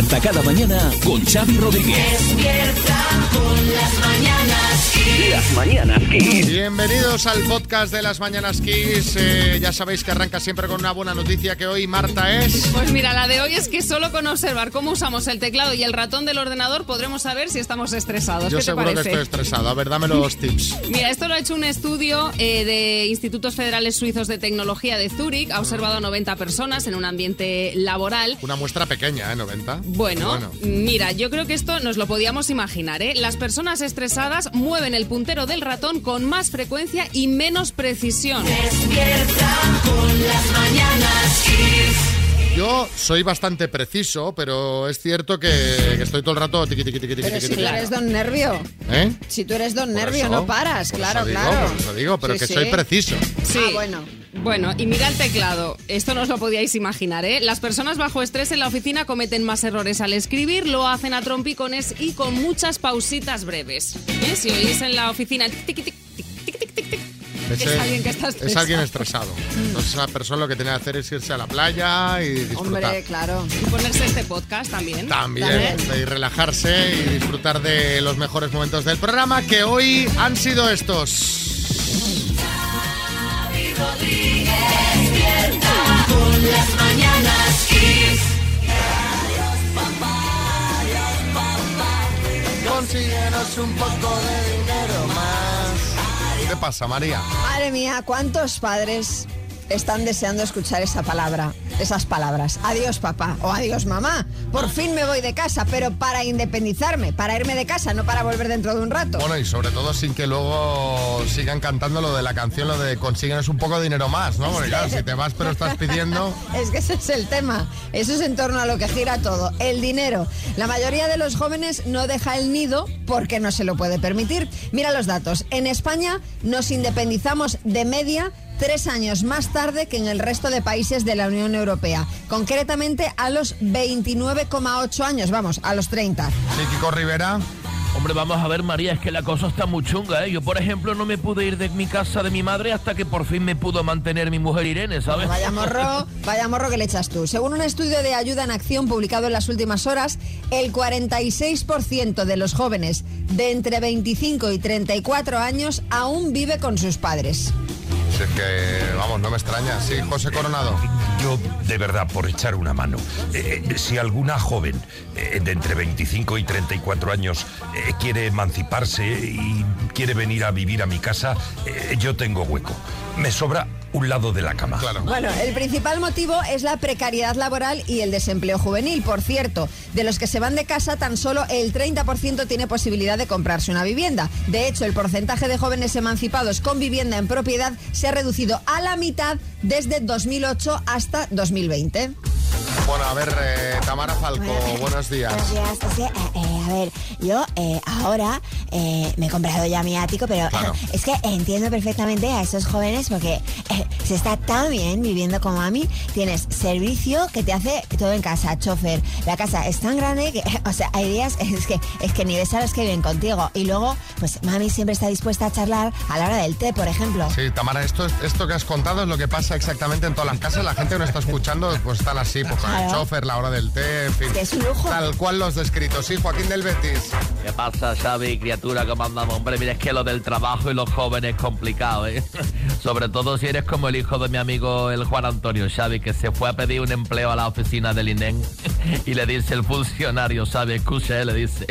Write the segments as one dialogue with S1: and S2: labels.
S1: Despierta cada mañana con Xavi Rodríguez.
S2: Despierta con las mañanas Kiss.
S1: Las mañanas Kiss.
S3: Bienvenidos al podcast de las Mañanas Kiss. Eh, ya sabéis que arranca siempre con una buena noticia que hoy Marta es...
S4: Pues mira, la de hoy es que solo con observar cómo usamos el teclado y el ratón del ordenador podremos saber si estamos estresados.
S3: Yo
S4: ¿Qué te
S3: seguro que estoy estresado. A ver, dame los tips.
S4: Mira, esto lo ha hecho un estudio eh, de Institutos Federales Suizos de Tecnología de Zúrich. Ha observado a 90 personas en un ambiente laboral.
S3: Una muestra pequeña, ¿eh? 90.
S4: Bueno, mira, yo creo que esto nos lo podíamos imaginar, ¿eh? Las personas estresadas mueven el puntero del ratón con más frecuencia y menos precisión.
S2: Despierta con las mañanas Kiss.
S3: Yo soy bastante preciso, pero es cierto que, que estoy todo el rato... tiqui, tiqui, tiqui, tiqui,
S5: Pero
S3: tiqui,
S5: si tú eres don nervio.
S3: ¿Eh?
S5: Si tú eres don
S3: Por
S5: nervio,
S3: eso,
S5: no paras, claro,
S3: eso digo,
S5: claro.
S3: por eso digo, pero
S5: Sí,
S3: que
S5: sí.
S3: soy preciso.
S4: Sí.
S5: Ah, bueno.
S4: Bueno, y mira el teclado. Esto no os lo podíais imaginar, ¿eh? Las personas bajo estrés en la oficina cometen más errores al escribir, lo hacen a trompicones y con muchas pausitas breves. ¿Eh? Si oís en la oficina...
S3: Es,
S4: es, alguien que está estresado.
S3: Es alguien estresado. Entonces esa persona lo que tiene que hacer es irse a la playa y disfrutar.
S5: Hombre, claro.
S4: Y ponerse este podcast. También.
S3: ¿También? Y relajarse y disfrutar de los mejores momentos del programa que hoy han sido estos.
S2: Despierta con las mañanas Kiss.
S3: Consíguenos un poco de dinero más. ¿Qué pasa, María?
S5: Madre mía, ¿cuántos padres están deseando escuchar esa palabra, esas palabras? Adiós papá o adiós mamá. Por fin me voy de casa, pero para independizarme, para irme de casa, no para volver dentro de un rato.
S3: Bueno, y sobre todo sin que luego sigan cantando lo de la canción, lo de consíguenos un poco de dinero más, ¿no? Porque claro, si te vas pero estás pidiendo...
S5: Es que ese es el tema. Eso es en torno a lo que gira todo. El dinero. La mayoría de los jóvenes no deja el nido porque no se lo puede permitir. Mira los datos. En España nos independizamos de media tres años más tarde que en el resto de países de la Unión Europea. Concretamente a los 29,8 años. Vamos, a los 30.
S3: Sí, Kiko Rivera.
S6: Hombre, vamos a ver, María, es que la cosa está muy chunga, ¿eh? Yo, por ejemplo, no me pude ir de mi casa de mi madre hasta que por fin me pudo mantener mi mujer Irene, ¿sabes?
S5: Vaya morro, vaya morro que le echas tú. Según un estudio de ayuda en acción publicado en las últimas horas, el 46% de los jóvenes de entre 25 y 34 años aún vive con sus padres.
S3: Es que, vamos, no me extraña. Sí, José Coronado.
S7: Yo, de verdad, por echar una mano, eh, eh, si alguna joven eh, de entre 25 y 34 años quiere emanciparse y quiere venir a vivir a mi casa, yo tengo hueco. Me sobra un lado de la cama.
S3: Claro.
S5: Bueno, el principal motivo es la precariedad laboral y el desempleo juvenil. Por cierto, de los que se van de casa, tan solo el 30% tiene posibilidad de comprarse una vivienda. De hecho, el porcentaje de jóvenes emancipados con vivienda en propiedad se ha reducido a la mitad desde 2008 hasta 2020.
S3: Bueno, a ver, eh, Tamara Falco, buenos días.
S8: Buenos días. Que, eh, eh, a ver, yo ahora me he comprado ya mi ático, pero
S3: Claro.
S8: es que entiendo perfectamente a esos jóvenes porque se está tan bien viviendo con mami. Tienes servicio que te hace todo en casa, chofer. La casa es tan grande que, o sea, hay días es que, es que ni ves a los que viven contigo. Y luego, pues mami siempre está dispuesta a charlar a la hora del té, por ejemplo.
S3: Sí, Tamara, esto, esto que has contado es lo que pasa exactamente en todas las casas. La gente que nos está escuchando, pues están así, pues el chofer, la hora del té, en fin.
S8: Es que es un lujo.
S3: Tal cual los descritos. Sí, Joaquín del Betis.
S6: ¿Qué pasa, Xavi, criatura? ¿Cómo andamos? Hombre, mira, es que lo del trabajo y los jóvenes es complicado, ¿eh? Sobre todo si eres como el hijo de mi amigo el Juan Antonio Xavi, que se fue a pedir un empleo a la oficina del INEN y le dice el funcionario, Xavi, escucha, le dice,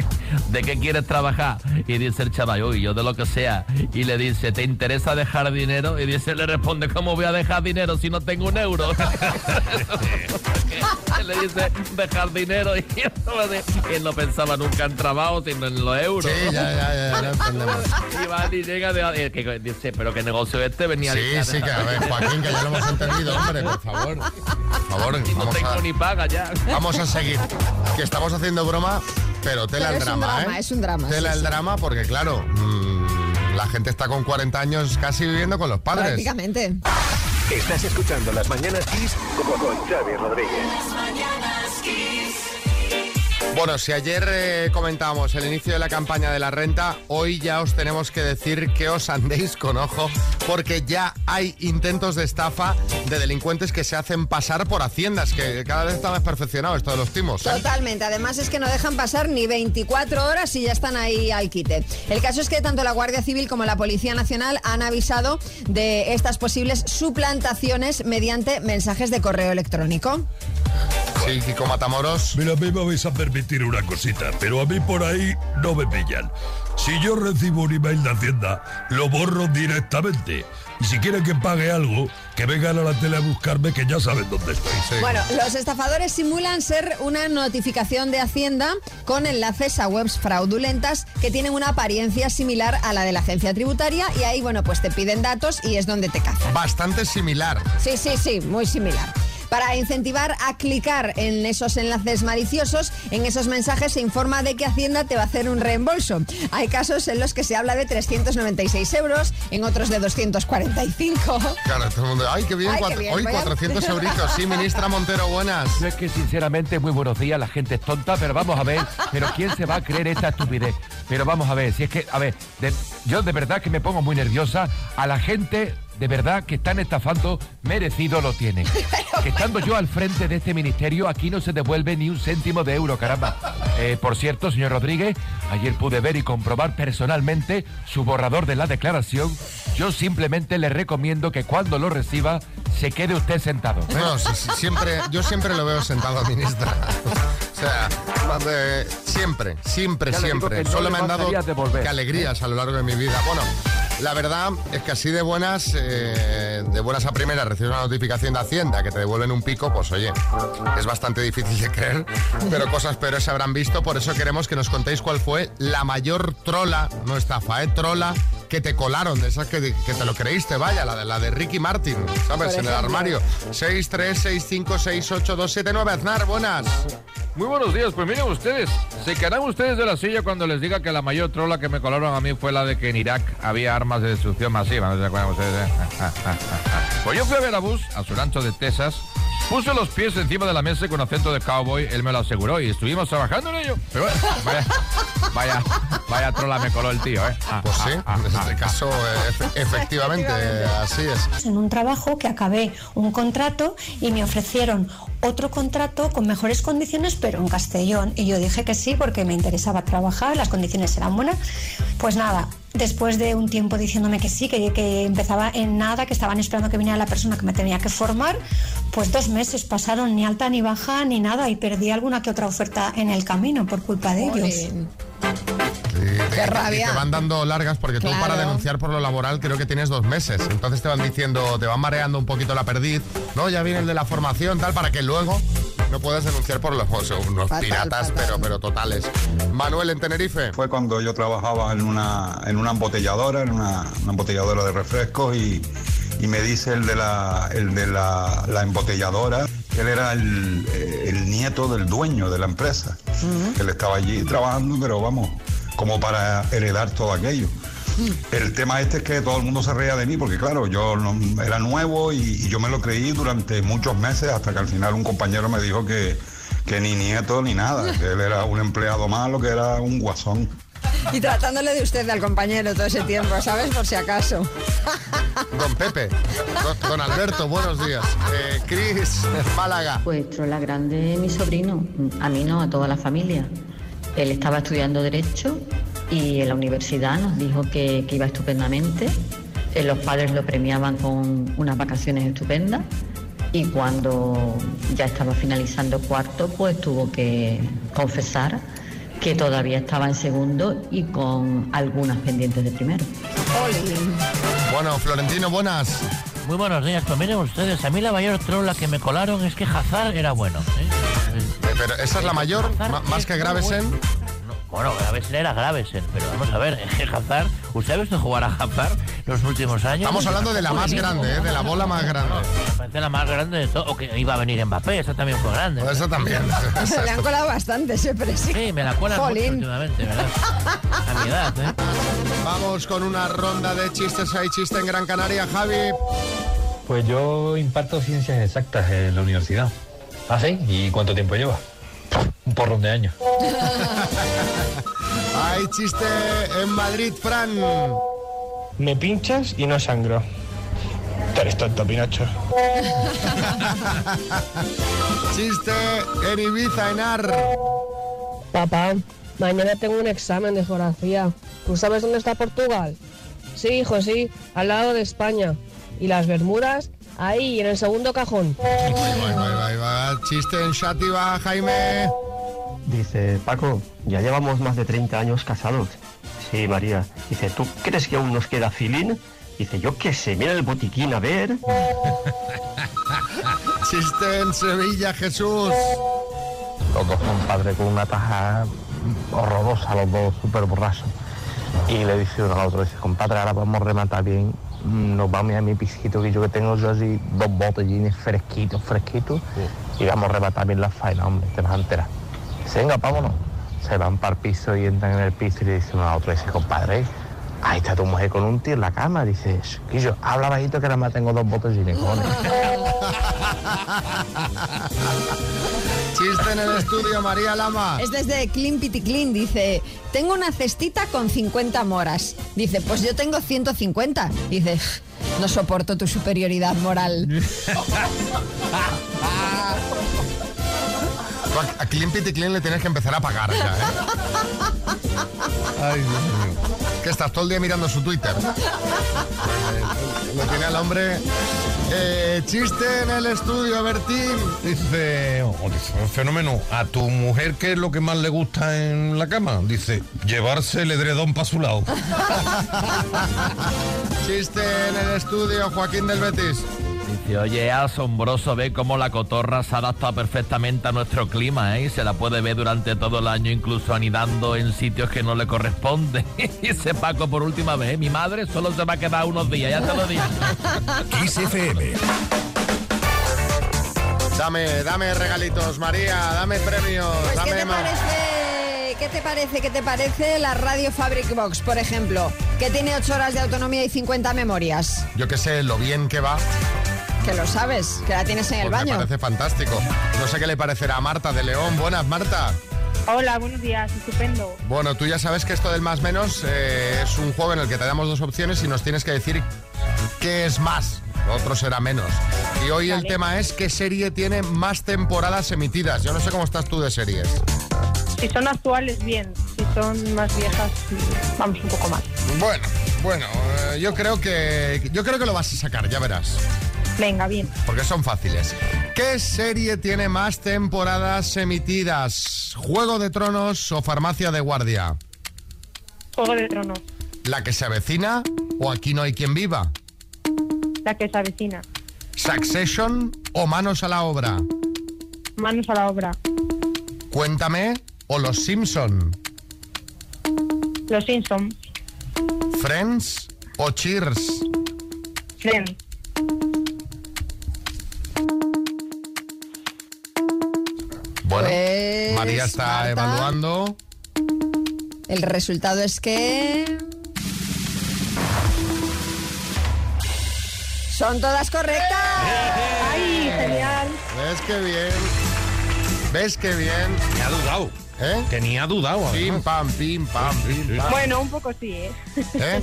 S6: ¿de qué quieres trabajar? Y dice el chaval, uy, yo de lo que sea. Y le dice, ¿te interesa dejar dinero? Y dice, le responde, ¿cómo voy a dejar dinero si no tengo un euro? le dice, dejar dinero y él no pensaba nunca en trabajo, sino en los euros.
S3: Sí, ya, ya, ya, ya.
S6: Y va y llega de, eh, que dice, pero qué negocio este venía
S3: Sí,
S6: a
S3: sí, que a ver, Joaquín, que ya lo hemos entendido, hombre, por favor. Por favor,
S6: Y no
S3: vamos
S6: tengo
S3: a,
S6: ni paga ya.
S3: vamos a seguir. Que estamos haciendo broma, pero tela
S5: Pero
S3: el
S5: es un
S3: drama,
S5: drama,
S3: ¿eh?
S5: es un drama,
S3: Tela
S5: sí,
S3: el
S5: sí.
S3: drama porque, claro, mm, la gente está con 40 años casi viviendo con los padres.
S5: Prácticamente.
S1: Estás escuchando Las Mañanas Kiss con Xavi Rodríguez.
S3: Bueno, si ayer eh, comentábamos el inicio de la campaña de la renta, hoy ya os tenemos que decir que os andéis con ojo, porque ya hay intentos de estafa de delincuentes que se hacen pasar por haciendas, que cada vez está más perfeccionado esto de los timos. ¿eh?
S5: Totalmente, además es que no dejan pasar ni 24 horas y ya están ahí al quite. El caso es que tanto la Guardia Civil como la Policía Nacional han avisado de estas posibles suplantaciones mediante mensajes de correo electrónico.
S3: Sí, Kiko Matamoros.
S7: Mira, a mí me vais a permitir una cosita, pero a mí por ahí no me pillan. Si yo recibo un email de Hacienda, lo borro directamente. Y si quieren que pague algo, que vengan a la tele a buscarme, que ya saben dónde estoy.
S3: Sí.
S5: Bueno, los estafadores simulan ser una notificación de Hacienda con enlaces a webs fraudulentas que tienen una apariencia similar a la de la agencia tributaria y ahí, bueno, pues te piden datos y es donde te cazan.
S3: Bastante similar.
S5: Sí, sí, sí, muy similar. Para incentivar a clicar en esos enlaces maliciosos, en esos mensajes se informa de que Hacienda te va a hacer un reembolso. Hay casos en los que se habla de 396 euros, en otros de 245.
S3: Claro, todo el mundo. ¡Ay, qué bien!
S5: Ay, qué
S3: cuatro-
S5: bien,
S3: hoy
S5: vaya.
S3: 400 euritos. Sí, ministra Montero, buenas.
S9: Yo es que sinceramente, muy buenos días, la gente es tonta, pero vamos a ver, pero ¿quién se va a creer esta estupidez? Pero vamos a ver, si es que, a ver, de- yo de verdad que me pongo muy nerviosa, a la gente de verdad que están estafando, merecido lo tienen. Que estando yo al frente de este ministerio, aquí no se devuelve ni un céntimo de euro, caramba. Eh, por cierto, señor Rodríguez, ayer pude ver y comprobar personalmente su borrador de la declaración. Yo simplemente le recomiendo que cuando lo reciba, se quede usted sentado. ¿eh?
S3: No, sí, sí, siempre, yo siempre lo veo sentado, ministra. O sea, de- siempre, siempre, siempre.
S9: que no
S3: Solo me han dado qué alegrías a lo largo de mi vida. Bueno, la verdad es que así de buenas, eh, de buenas a primeras, recibes una notificación de Hacienda que te devuelven un pico, pues oye, es bastante difícil de creer, pero cosas peores se habrán visto. Por eso queremos que nos contéis cuál fue la mayor trola, no estafa, ¿eh? Trola que te colaron, de esas que, que te lo creíste, vaya, la de, la de Ricky Martin, ¿sabes? En el armario. 6, 3, 6, 5, 6, 8, 2, 7, 9. Aznar, buenas.
S9: Muy buenos días, pues miren ustedes, se quedarán ustedes de la silla cuando les diga que la mayor trola que me colaron a mí fue la de que en Irak había armas de destrucción masiva, ¿no se acuerdan ustedes? eh? pues yo fui a ver a Bus, a su rancho de Texas, puso los pies encima de la mesa y con acento de cowboy, él me lo aseguró y estuvimos trabajando en ello. Pero bueno, vaya, vaya, vaya trola me coló el tío, ¿eh? Ah,
S3: Pues sí,
S9: ah, ah,
S3: en este
S9: ah,
S3: caso, eh, efe- efectivamente, así es.
S10: en un trabajo que acabé un contrato y me ofrecieron otro contrato con mejores condiciones, pero en Castellón. Y yo dije que sí porque me interesaba trabajar, las condiciones eran buenas. Pues nada, después de un tiempo diciéndome que sí, que, que empezaba en nada, que estaban esperando que viniera la persona que me tenía que formar, pues dos meses pasaron, ni alta ni baja ni nada, y perdí alguna que otra oferta en el camino por culpa de ellos.
S5: Qué
S3: y
S5: rabia.
S3: te van dando largas porque tú para denunciar por lo laboral creo que tienes dos meses. Entonces te van diciendo, te van mareando un poquito la perdiz. No, ya viene el de la formación, tal, para que luego no puedas denunciar por los unos
S5: Fatal,
S3: piratas,
S5: fatal.
S3: pero, pero totales. Manuel en Tenerife.
S11: Fue cuando yo trabajaba en una, en una embotelladora, en una, una embotelladora de refrescos y, y me dice el de la, el de la, la embotelladora, que él era el, el nieto del dueño de la empresa, que él estaba allí trabajando, pero vamos, como para heredar todo aquello. El tema este es que todo el mundo se reía de mí porque claro, yo no- era nuevo y, y yo me lo creí durante muchos meses hasta que al final un compañero me dijo que, que ni nieto ni nada, que él era un empleado malo, que era un guasón.
S5: Y tratándole de usted al compañero todo ese tiempo, ¿sabes? Por si acaso.
S3: Don Pepe. Don, don Alberto, buenos días. Eh, Cris, Málaga.
S12: Pues trola grande mi sobrino, a mí no, a toda la familia. Él estaba estudiando Derecho y en la universidad nos dijo que, que iba estupendamente. Eh, Los padres lo premiaban con unas vacaciones estupendas y cuando ya estaba finalizando cuarto, pues tuvo que confesar que todavía estaba en segundo y con algunas pendientes de primero.
S3: Bueno, Florentino, buenas.
S13: Muy buenos días, pues miren ustedes, a mí la mayor trola que me colaron es que Hazard era bueno. ¿eh?
S3: Eh, Pero esa es la mayor, ma- más que Gravesen.
S13: Bueno, Gravesen era Gravesen, pero vamos a ver, Hazard, ¿usted ha visto jugar a Hazard los últimos años?
S3: Estamos hablando de la más grande, eh, de la bola más grande.
S13: Me parece la más grande de todo, o que iba a venir Mbappé, esa también fue grande.
S3: Eso también.
S5: Se le han colado bastante, siempre sí.
S13: Sí, me la cuelan mucho últimamente, ¿verdad? A mi edad, ¿eh?
S3: Vamos con una ronda de chistes. Hay chiste en Gran Canaria, Javi.
S14: Pues yo imparto ciencias exactas en la universidad. ¿Ah, sí? ¿Y cuánto tiempo lleva? Un porrón de años.
S3: Hay chiste en Madrid, Fran.
S15: Me pinchas y no sangro. Tú eres tonto, Pinocho.
S3: Chiste en Ibiza, Enar.
S16: Papá, mañana tengo un examen de geografía. ¿Tú sabes dónde está Portugal? Sí, hijo, sí, al lado de España. ¿Y las Bermudas? Ahí, en el segundo cajón.
S3: Ahí va, ahí va. Chiste en Shativa, Jaime.
S17: Dice, Paco, ya llevamos más de 30 años casados. Sí, María. Dice, ¿tú crees que aún nos queda filín? Dice, yo qué sé, mira el botiquín, a ver.
S3: Chiste en Sevilla, Jesús.
S18: Los dos son padre con una taja horrorosa, los dos súper borrachos. Y le dice uno al otro, dice, compadre, ahora podemos rematar bien. Nos vamos a mi pisito, que yo que tengo yo así dos botellines fresquitos, fresquitos. Y vamos a rematar bien la faena, hombre, te vas a enterar. Dice, venga, vámonos. Se van para el piso y entran en el piso y le dice uno al otro, dice, compadre, ahí está tu mujer con un tío en la cama. Dice, yo habla bajito que nada más tengo dos botellines, cojones.
S3: Chiste en el estudio, María Lama.
S5: Es desde Clean Pity Clean, dice, tengo una cestita con 50 moras. Dice, pues yo tengo 150. Dice, no soporto tu superioridad moral.
S3: A Clean Pity Clean le tienes que empezar a pagar ya, ¿eh? Ay, Dios mío. Que estás todo el día mirando su Twitter. Eh, Lo tiene al hombre. Eh, chiste en el estudio, Bertín.
S7: Dice, oh, fenómeno, a tu mujer, ¿qué es lo que más le gusta en la cama? Dice, llevarse el edredón para su lado.
S3: Chiste en el estudio, Joaquín del Betis.
S6: Dice, oye, es asombroso ver cómo la cotorra se adapta perfectamente a nuestro clima, ¿eh? Y se la puede ver durante todo el año, incluso anidando en sitios que no le corresponden. Dice Paco por última vez, ¿eh? mi madre solo se va a quedar unos días, ya te lo digo.
S1: Kiss FM.
S3: Dame, dame regalitos, María, dame premios,
S5: Pues, ¿qué
S3: dame
S5: te
S3: ma-
S5: parece? ¿Qué te parece? ¿Qué te parece la radio Fabric Box, por ejemplo? Que tiene 8 horas de autonomía y 50 memorias.
S3: Yo que sé lo bien que va.
S5: Que lo sabes, que la tienes en el
S3: pues me
S5: baño.
S3: parece fantástico. No sé qué le parecerá a Marta de León. Buenas, Marta.
S19: Hola, buenos días, estupendo.
S3: Bueno, tú ya sabes que esto del más menos eh, es un juego en el que te damos dos opciones y nos tienes que decir qué es más. Lo otro será menos. Y hoy el tema es qué serie tiene más temporadas emitidas. Yo no sé cómo estás tú de series.
S19: Si son actuales, bien. Si son más viejas, vamos un poco más.
S3: Bueno, bueno, eh, yo creo que yo creo que lo vas a sacar, ya verás.
S19: Venga, bien.
S3: Porque son fáciles. ¿Qué serie tiene más temporadas emitidas? ¿Juego de Tronos o Farmacia de Guardia?
S19: Juego de Tronos,
S3: ¿La que se avecina o Aquí no hay quien viva?
S19: la que se avecina.
S3: ¿Succession o Manos a la obra?
S19: Manos a la obra.
S3: Cuéntame o Los Simpson.
S19: Los Simpsons.
S3: Friends o Cheers.
S19: Friends.
S3: María está
S5: Marta.
S3: evaluando.
S5: El resultado es que... Son todas correctas.
S19: ¡Ay, genial!
S3: ¿Ves qué bien? ¿Ves qué bien?
S7: Ni ha dudado.
S3: ¿Eh?
S7: Que ni ha dudado.
S3: Pim, pam, pim, pam, pim, pam.
S19: Bueno, un poco sí, ¿eh?
S3: ¿Eh?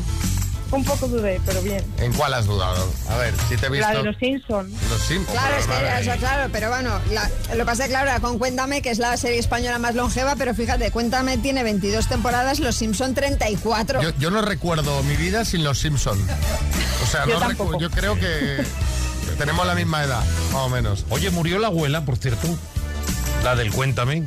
S19: Un poco dudé, pero bien.
S3: ¿En cuál has dudado? A ver, si te he visto...
S19: La de los Simpsons.
S3: Los Simpsons.
S5: Claro, es que, o sea, claro, pero bueno, la- lo que pasa es que, claro, con Cuéntame, que es la serie española más longeva, pero fíjate, Cuéntame tiene 22 temporadas, Los Simpson 34.
S3: Yo, yo no recuerdo mi vida sin los Simpson. O sea,
S19: Yo
S3: no recu-
S19: tampoco.
S3: yo creo que tenemos la misma edad, más o menos.
S7: Oye, murió la abuela, por cierto. La del Cuéntame.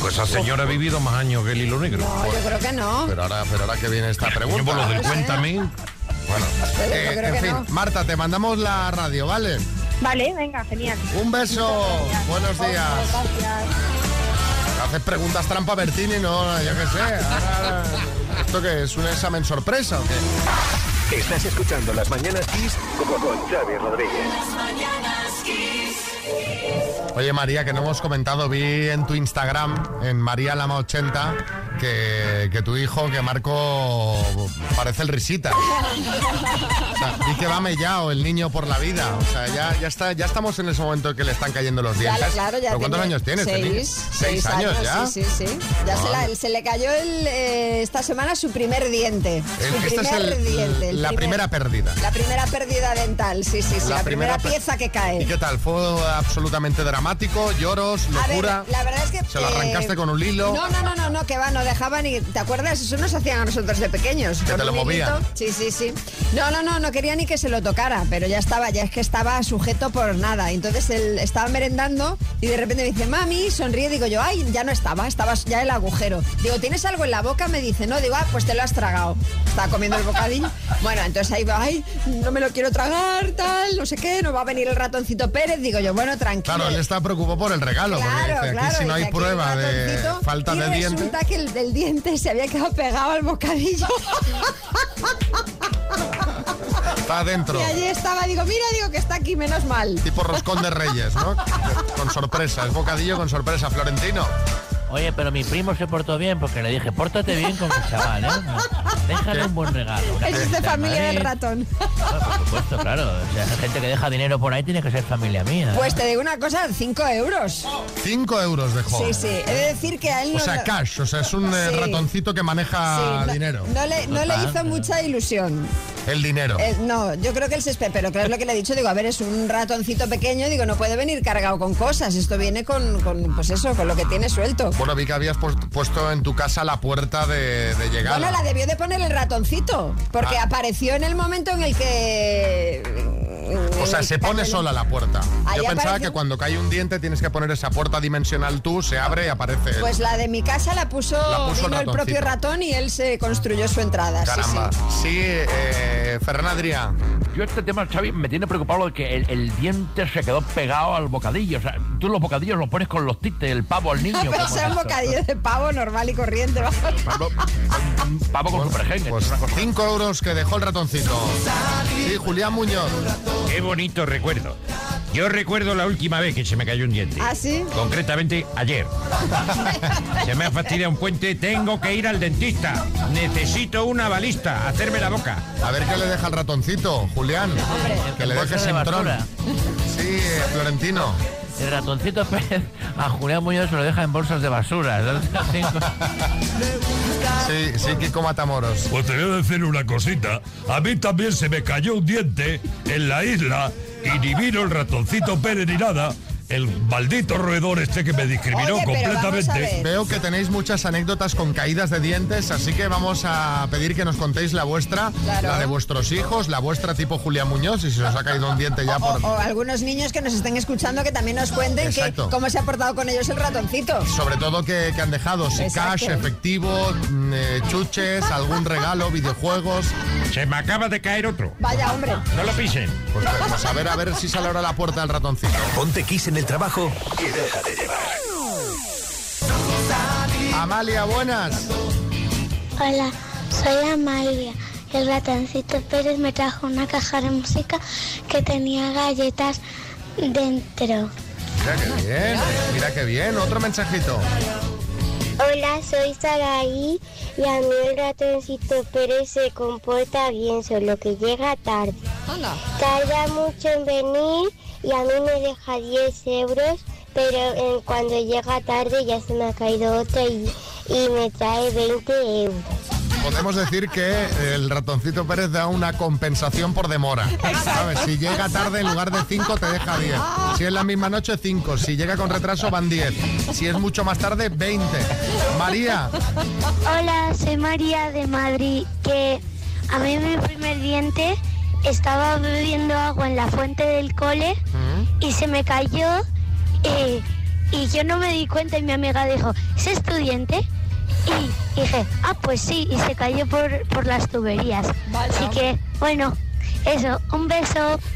S7: Pues esa señora ha vivido más años que el hilo negro.
S5: No, yo creo que no.
S3: Pero ahora, pero ahora que viene esta pregunta.
S7: por lo del. Cuéntame.
S3: Bueno, eh,
S5: yo creo
S3: en
S5: que
S3: fin,
S5: no.
S3: Marta, te mandamos la radio, ¿vale?
S19: Vale, venga, genial.
S3: Un beso. Buenos días.
S19: Gracias.
S3: Haces preguntas trampa Bertini, no, yo qué sé. Ahora, ¿Esto qué es? ¿Un examen sorpresa o qué?
S1: Estás escuchando Las Mañanas Kiss con, con Xavi Rodríguez.
S2: Las mañanas Kiss.
S3: Oye María, que no hemos comentado, vi en tu Instagram, en María Lama 80, que, que tu hijo, que Marco, parece el risita. O sea, va mellado el niño por la vida. O sea, ya, ya, está, ya estamos en ese momento en que le están cayendo los
S5: Ya,
S3: dientes.
S5: claro, ya
S3: ¿Pero ¿Cuántos años tienes? este?
S5: Seis,
S3: Seis años, ya.
S5: Sí, sí, sí. Ya se, la- se le cayó el, eh, esta semana su primer diente.
S3: El-
S5: su
S3: este es
S5: primer
S3: el-
S5: diente. el
S3: la
S5: primer-
S3: primera pérdida.
S5: La primera pérdida dental, sí, sí, sí. La, primera,
S3: pe-
S5: pieza que cae.
S3: ¿Y qué tal? ¿Fue absolutamente dramático? ¿Lloros?
S5: Ver,
S3: ¿Locura?
S5: la verdad es que...
S3: ¿Se lo
S5: eh,
S3: arrancaste con un hilo?
S5: No, no, no, no, no, que va, no dejaban ni... ¿Te acuerdas? Eso nos hacían a nosotros de pequeños.
S3: Que te lo movían.
S5: Sí, sí, sí. No, no, no, no quería ni que se lo tocara, pero ya estaba, ya es que estaba sujeto por nada. Entonces él estaba merendando y de repente me dice, mami, sonríe. Digo yo, ay, ya no estaba, estaba ya el agujero. Digo, ¿tienes algo en la boca? Me dice, no, digo, ah, pues te lo has tragado. Estaba comiendo el bocadillo. Bueno, entonces ahí va, ay, no me lo quiero tragar, tal, no sé qué, no va a venir el ratoncito Pérez. Digo yo, bueno, tranquilo.
S3: Claro, él está preocupado por el regalo. porque
S5: Claro,
S3: dice, aquí
S5: claro,
S3: si no hay
S5: dice, aquí
S3: prueba de falta de diente...
S5: resulta que el del diente se había quedado pegado al bocadillo.
S3: Está adentro.
S5: Y allí estaba, digo, mira, digo que está aquí, menos mal.
S3: Tipo roscón de reyes, ¿no? Con sorpresa, es bocadillo con sorpresa, Florentino.
S13: Oye, pero mi primo se portó bien porque le dije, pórtate bien con el chaval, ¿eh? Déjale un buen regalo.
S5: es de familia del ratón.
S13: Por supuesto, claro. O sea, la gente que deja dinero por ahí tiene que ser familia mía.
S5: Pues te digo una cosa, 5 euros.
S3: 5 euros dejó.
S5: Sí, sí. He de decir que a él no...
S3: O sea, cash, o sea, es un eh,
S5: Sí.
S3: ratoncito que maneja
S5: Sí, no-
S3: dinero.
S5: No le, no le hizo mucha ilusión.
S3: El dinero.
S5: Eh, no, yo creo que él se espera, pero claro es lo que le he dicho, digo, a ver, es un ratoncito pequeño, digo, no puede venir cargado con cosas, esto viene con, con, pues eso, con lo que tiene suelto.
S3: Bueno, vi que habías puesto en tu casa la puerta de, de llegada.
S5: Bueno, la debió de poner el ratoncito, porque
S3: Ah.
S5: apareció en el momento en el que...
S3: O sea, se pone sola la puerta.
S5: Ahí
S3: Yo pensaba
S5: apareció-
S3: que cuando cae un diente tienes que poner esa puerta dimensional tú, se abre y aparece.
S5: Pues la de mi casa la puso,
S3: La puso el
S5: vino el
S3: ratoncito.
S5: propio ratón y él se construyó su entrada. sí,
S3: Caramba.
S5: sí.
S3: Sí, eh, Ferran Adrià.
S9: Yo este tema, Xavi, me tiene preocupado lo de que el, el diente se quedó pegado al bocadillo. O sea, tú los bocadillos los pones con los tites, el pavo al niño.
S5: Pero
S9: ¿cómo
S5: sea
S9: es
S5: un
S9: esto?
S5: bocadillo de pavo normal y corriente. vamos.
S9: Un pavo con supergenes.
S3: Pues 5 euros que dejó el ratoncito. Sí, Julián Muñoz.
S7: Qué bonito recuerdo. Yo recuerdo la última vez que se me cayó un diente.
S5: ¿Ah, sí?
S7: Concretamente ayer. Se me ha fastidiado un puente, tengo que ir al dentista. Necesito una balista, hacerme la boca.
S3: A ver qué le deja el ratoncito, Julián. Que le
S13: bolsa
S3: deje
S13: de
S3: sin tron.
S13: basura.
S3: Sí, eh, Florentino.
S13: El ratoncito Pérez a Julián Muñoz se lo deja en bolsas de basura.
S3: Sí, sí, Kiko Matamoros.
S7: Pues te voy a decir una cosita. A mí también se me cayó un diente en la isla y ni vino el ratoncito Pérez ni nada. El maldito roedor este que me discriminó
S5: Oye,
S7: completamente.
S3: Veo que tenéis muchas anécdotas con caídas de dientes, así que vamos a pedir que nos contéis la vuestra,
S5: Claro.
S3: la de vuestros hijos, la vuestra tipo Julián Muñoz, y si os ha caído un diente ya por...
S5: O, o algunos niños que nos estén escuchando que también nos cuenten que, cómo se ha portado con ellos el ratoncito.
S3: Sobre todo que, que han dejado, si
S5: Exacto.
S3: cash, efectivo, mm, eh, chuches, algún regalo, videojuegos.
S7: Se me acaba de caer otro.
S5: Vaya, hombre.
S7: No lo pisen.
S3: Pues, pues a ver, a ver si sale ahora la puerta del ratoncito.
S1: Ponte Kiss en el trabajo y déjate llevar.
S3: Amalia, buenas.
S14: Hola, soy Amalia. El ratoncito Pérez me trajo una caja de música que tenía galletas dentro.
S3: Mira qué bien, mira qué bien. Otro mensajito.
S14: Hola, soy Saraí y a mí el ratoncito Pérez se comporta bien, solo que llega tarde. Tarda mucho en venir y a mí me deja 10 euros, pero eh, cuando llega tarde ya se me ha caído otra y, y me trae 20 euros.
S3: Podemos decir que el ratoncito Pérez da una compensación por demora. ¿Sabes? Si llega tarde, en lugar de 5, te deja 10. Si es la misma noche, 5. Si llega con retraso, van 10. Si es mucho más tarde, 20. María,
S14: Hola, soy María de Madrid, que a mí mi primer diente estaba bebiendo agua en la fuente del cole y se me cayó eh, y yo no me di cuenta y mi amiga dijo, ¿es tu diente? Y dije, ah, pues sí, y se cayó por, por las tuberías. Así que, bueno, eso, un beso.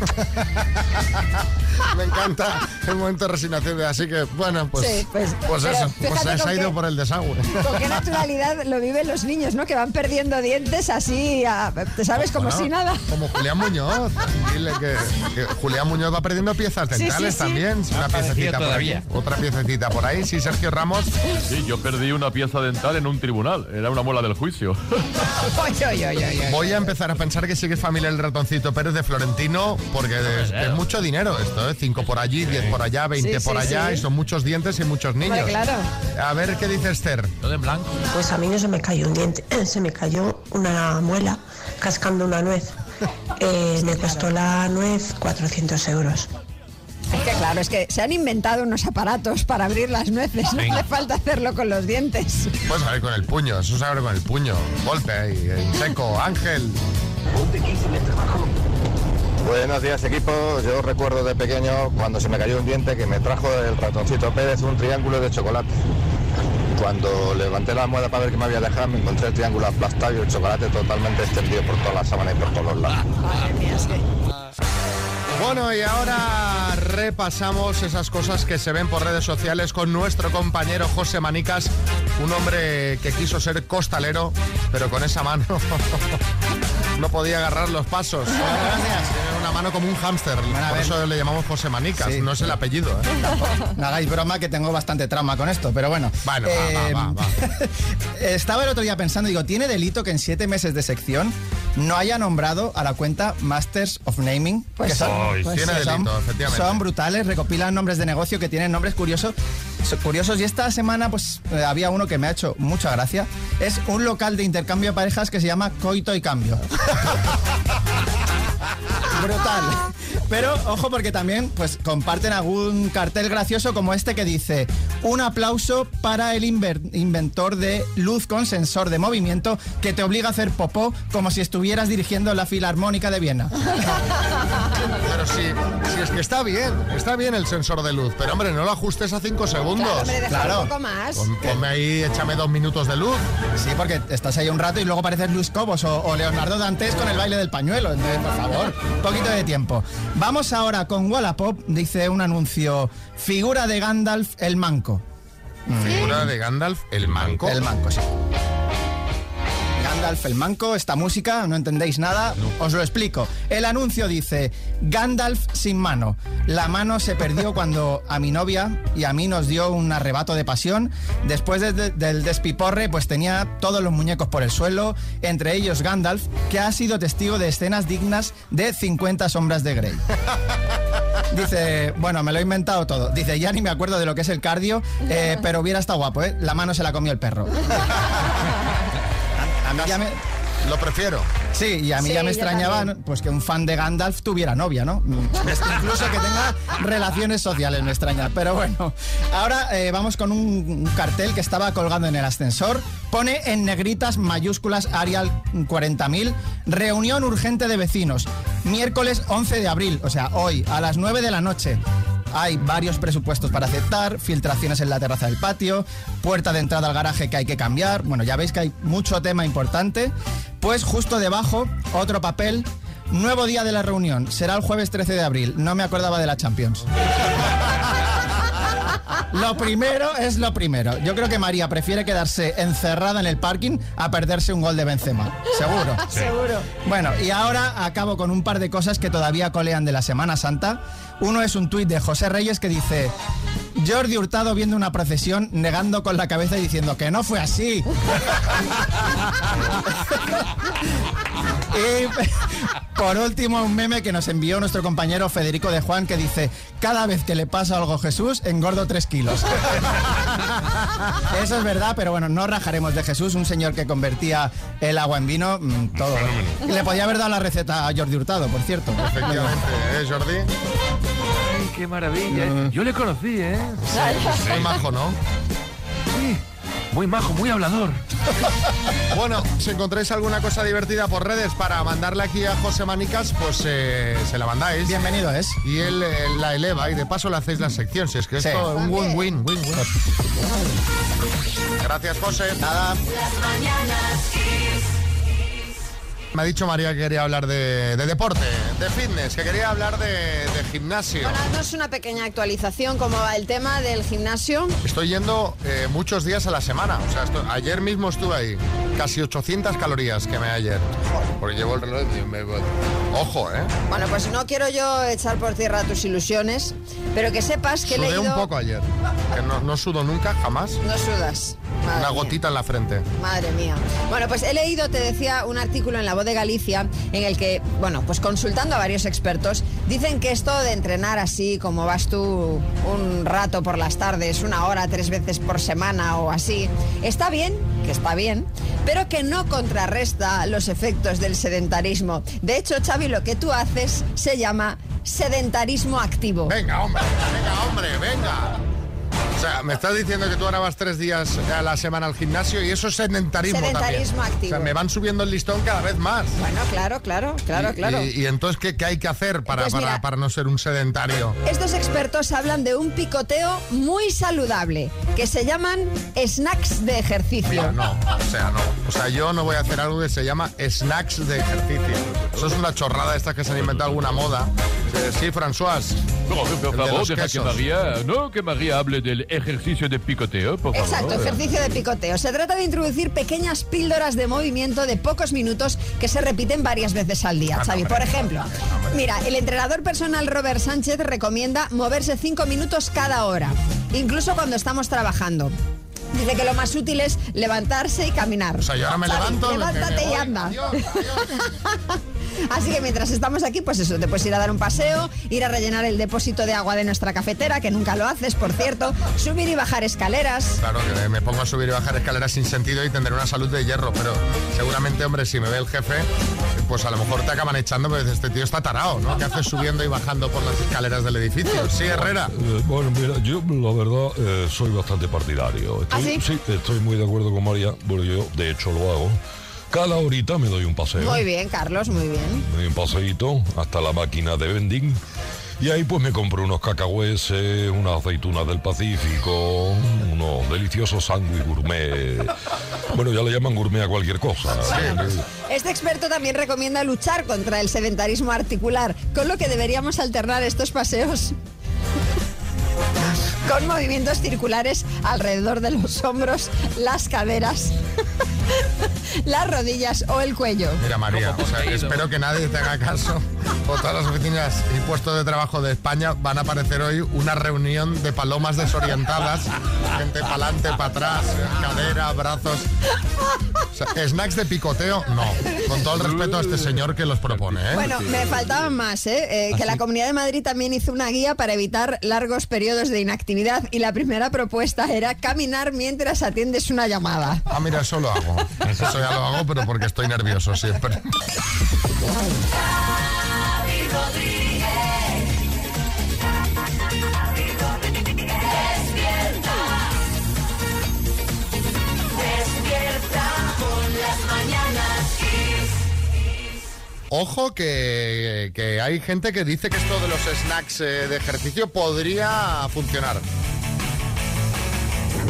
S3: Me encanta el momento de resignación. Así que, bueno, pues,
S5: Sí, pues,
S3: pues eso. Pues se ha ido
S5: qué-
S3: por el desagüe.
S5: Con qué naturalidad lo viven los niños, ¿no? Que van perdiendo dientes así, a- ¿te sabes? Como
S3: Bueno,
S5: si nada.
S3: Como Julián Muñoz. Dile que, que Julián Muñoz va perdiendo piezas
S5: sí,
S3: dentales
S5: sí.
S3: también. Una piececita por
S20: todavía.
S3: aquí. Otra piececita por ahí. Sí, Sergio Ramos.
S21: Sí, yo perdí una pieza dental en un tribunal. Era una muela del juicio.
S3: Voy a empezar a pensar que sí que es familia el ratoncito Pérez de Florentino, porque es, es mucho dinero esto, ¿eh? 5 por allí, 10 por allá, 20
S5: Sí,
S3: por
S5: sí,
S3: allá,
S5: sí.
S3: y son muchos dientes y muchos niños.
S5: Hombre, claro.
S3: A ver qué dice Esther.
S21: Todo en blanco.
S22: Pues a mí no se me cayó un diente, se me cayó una muela cascando una nuez. Eh, me costó la nuez 400 euros.
S5: Es que claro, es que se han inventado unos aparatos para abrir las nueces. No hace falta hacerlo con los dientes.
S3: Puedes abrir con el puño, eso se abre con el puño. Golpe ahí, en seco, Ángel.
S23: Buenos días equipo, yo recuerdo de pequeño cuando se me cayó un diente que me trajo el ratoncito Pérez un triángulo de chocolate. Cuando levanté la almohada para ver qué me había dejado, me encontré el triángulo aplastado y el chocolate totalmente extendido por toda la sábana y por todos los lados.
S3: Bueno, y ahora repasamos esas cosas que se ven por redes sociales con nuestro compañero José Manicas, un hombre que quiso ser costalero, pero con esa mano no podía agarrar los pasos. Tiene una mano como un hámster, por eso le llamamos José Manicas,
S24: Sí.
S3: no es el apellido. ¿eh?
S24: No hagáis broma que tengo bastante trauma con esto, pero bueno.
S3: Bueno,
S24: Eh,
S3: va, va, va, va.
S24: Estaba el otro día pensando, digo, ¿tiene delito que en siete meses de sección no haya nombrado a la cuenta Masters of Naming?
S3: Pues
S24: que son.
S3: Pues tiene
S24: son-
S3: delito, efectivamente.
S24: Son brutales, recopilan nombres de negocio que tienen nombres curiosos. So- Curiosos y esta semana pues eh, había uno que me ha hecho mucha gracia. Es un local de intercambio de parejas que se llama Coito y Cambio. Brutal. Pero ojo porque también pues comparten algún cartel gracioso como este que dice un aplauso para el inventor de luz con sensor de movimiento que te obliga a hacer popó como si estuvieras dirigiendo la filarmónica de Viena.
S3: Pero sí, sí, es que está bien, está bien el sensor de luz, pero hombre, no lo ajustes a 5 segundos.
S5: Claro, hombre, un poco más.
S3: Pon- Ponme ahí, échame dos minutos de luz.
S24: Sí, porque estás ahí un rato y luego pareces Luis Cobos o, o Leonardo Dantes con el baile del pañuelo. Entonces, por favor, un poquito de tiempo. Vamos ahora con Wallapop, dice un anuncio, figura de Gandalf el manco.
S3: Figura de Gandalf, el manco.
S24: El manco, sí. Gandalf el manco, esta música, no entendéis nada, os lo explico. El anuncio dice, Gandalf sin mano. La mano se perdió cuando a mi novia y a mí nos dio un arrebato de pasión. Después de- de- del despiporre, pues tenía todos los muñecos por el suelo, entre ellos Gandalf, que ha sido testigo de escenas dignas de 50 sombras de Grey. Dice, bueno, me lo he inventado todo. Dice, ya ni me acuerdo de lo que es el cardio, eh, pero hubiera estado guapo, ¿eh? La mano se la comió el perro. Ya me...
S3: Lo prefiero.
S24: Sí, y a mí
S3: Sí,
S24: ya me extrañaba
S3: también.
S24: pues que un fan de Gandalf tuviera novia, ¿no? Mm, Incluso que tenga relaciones sociales me extraña. Pero bueno, ahora eh, vamos con un, un cartel que estaba colgando en el ascensor. Pone en negritas mayúsculas Arial 40.000, reunión urgente de vecinos, miércoles 11 de abril, o sea, hoy, a las 9 de la noche. Hay varios presupuestos para aceptar, filtraciones en la terraza del patio, puerta de entrada al garaje que hay que cambiar. Bueno, ya veis que hay mucho tema importante. Pues justo debajo, otro papel. Nuevo día de la reunión. Será el jueves 13 de abril. No me acordaba de la Champions. Lo primero es lo primero. Yo creo que María prefiere quedarse encerrada en el parking a perderse un gol de Benzema. Seguro.
S5: Seguro.
S24: Bueno, y ahora acabo con un par de cosas que todavía colean de la Semana Santa. Uno es un tuit de José Reyes que dice, Jordi Hurtado viendo una procesión negando con la cabeza y diciendo que no fue así. y por último, un meme que nos envió nuestro compañero Federico de Juan que dice, cada vez que le pasa algo a Jesús, engordo tres kilos. Eso es verdad, pero bueno, no rajaremos de Jesús, un señor que convertía el agua en vino, mm, todo. Le podía haber dado la receta a Jordi Hurtado, por cierto.
S3: Efectivamente, ¿eh, Jordi?
S9: Ay, qué maravilla. Yo le conocí, ¿eh?
S3: Muy majo, ¿no?
S9: Sí, muy majo, muy hablador.
S3: Bueno, si encontráis alguna cosa divertida por redes para mandarle aquí a José Manicas, pues eh, se la mandáis.
S24: Bienvenido es.
S3: Y él eh, la eleva y de paso le hacéis la sección. Si es que
S24: Sí.
S3: esto es un win-win, win-win. Gracias, José.
S24: Nada.
S2: Las mañanas Kiss.
S3: Me ha dicho María que quería hablar de, de deporte, de fitness, que quería hablar de, de gimnasio.
S5: Bueno, haznos una pequeña actualización, cómo va el tema del gimnasio.
S3: Estoy yendo eh, muchos días a la semana. O sea, esto- ayer mismo estuve ahí. Casi 800 calorías quemé ayer. Porque llevo el reloj y me... Ojo, ¿eh?
S5: Bueno, pues no quiero yo echar por tierra tus ilusiones, pero que sepas que he
S3: Sudé
S5: leído...
S3: un poco ayer. Que no, no sudo nunca, jamás.
S5: No sudas. Madre
S3: Una
S5: mía.
S3: gotita en la frente.
S5: Madre mía. Bueno, pues he leído, te decía, un artículo en La Voz de Galicia en el que, bueno, pues consultando a varios expertos, dicen que esto de entrenar así, como vas tú un rato por las tardes, una hora, tres veces por semana o así, está bien, que está bien, pero que no contrarresta los efectos del sedentarismo. De hecho, Xavi, lo que tú haces se llama sedentarismo activo.
S3: Venga, hombre, venga, hombre, venga. O sea, me estás diciendo que tú ahora vas tres días a la semana al gimnasio y eso es sedentarismo,
S5: Sedentarismo
S3: también.
S5: activo.
S3: O sea, me van subiendo el listón cada vez más.
S5: Bueno, claro, claro, claro,
S3: Y-
S5: claro.
S3: Y, y entonces, ¿qué, qué hay que hacer para,
S5: Pues
S3: para,
S5: mira.
S3: para no ser un sedentario?
S5: Estos expertos hablan de un picoteo muy saludable, que se llaman snacks de ejercicio.
S3: Mira, no, o sea, no. O sea, yo no voy a hacer algo que se llama snacks de ejercicio. Eso es una chorrada estas que se han inventado alguna moda. Sí, François.
S21: No, por
S3: de
S21: favor, deja que. María, no, que María hable del ejercicio de picoteo, por favor.
S5: Exacto, ejercicio de picoteo. Se trata de introducir pequeñas píldoras de movimiento de pocos minutos que se repiten varias veces al día, Xavi. Por ejemplo, mira, el entrenador personal Robert Sánchez recomienda moverse cinco minutos cada hora, incluso cuando estamos trabajando. Dice que lo más útil es levantarse y caminar.
S3: O sea, yo ahora me
S5: Xavi,
S3: levanto,
S5: Levántate
S3: me
S5: y anda. Así que mientras estamos aquí, pues eso, te puedes ir a dar un paseo, ir a rellenar el depósito de agua de nuestra cafetera, que nunca lo haces, por cierto, subir y bajar escaleras.
S3: Claro, que me pongo a subir y bajar escaleras sin sentido y tendré una salud de hierro, pero seguramente, hombre, si me ve el jefe, pues a lo mejor te acaban echando, pero dices, este tío está tarao, ¿no? ¿Qué haces subiendo y bajando por las escaleras del edificio? Sí, Herrera.
S7: Eh, bueno, mira, yo la verdad eh, soy bastante partidario. Estoy,
S5: ¿Ah, sí?
S7: estoy muy de acuerdo con María, porque yo de hecho lo hago. Cada horita me doy un paseo.
S5: Muy bien, Carlos, muy bien.
S7: Me doy un paseíto hasta la máquina de vending. Y ahí pues me compro unos cacahueses, unas aceitunas del Pacífico, unos deliciosos sándwiches gourmet. Bueno, ya le llaman gourmet a cualquier cosa.
S5: Este experto también recomienda luchar contra el sedentarismo articular, con lo que deberíamos alternar estos paseos con movimientos circulares alrededor de los hombros, las caderas, las rodillas o el cuello.
S3: Mira, María, o sea, espero que nadie te haga caso. O todas las oficinas y puestos de trabajo de España van a aparecer hoy una reunión de palomas desorientadas. Gente para adelante, para atrás, cadera, brazos. O sea, snacks de picoteo, no. Con todo el respeto a este señor que los propone, ¿eh?
S5: Bueno, me faltaban más, ¿eh? Eh, que la Comunidad de Madrid también hizo una guía para evitar largos periodos de inactividad y la primera propuesta era caminar mientras atiendes una llamada.
S3: Ah, mira, eso lo hago. Eso ya lo hago, pero porque estoy nervioso siempre. Ojo que, que hay gente que dice que esto de los snacks eh, de ejercicio podría funcionar.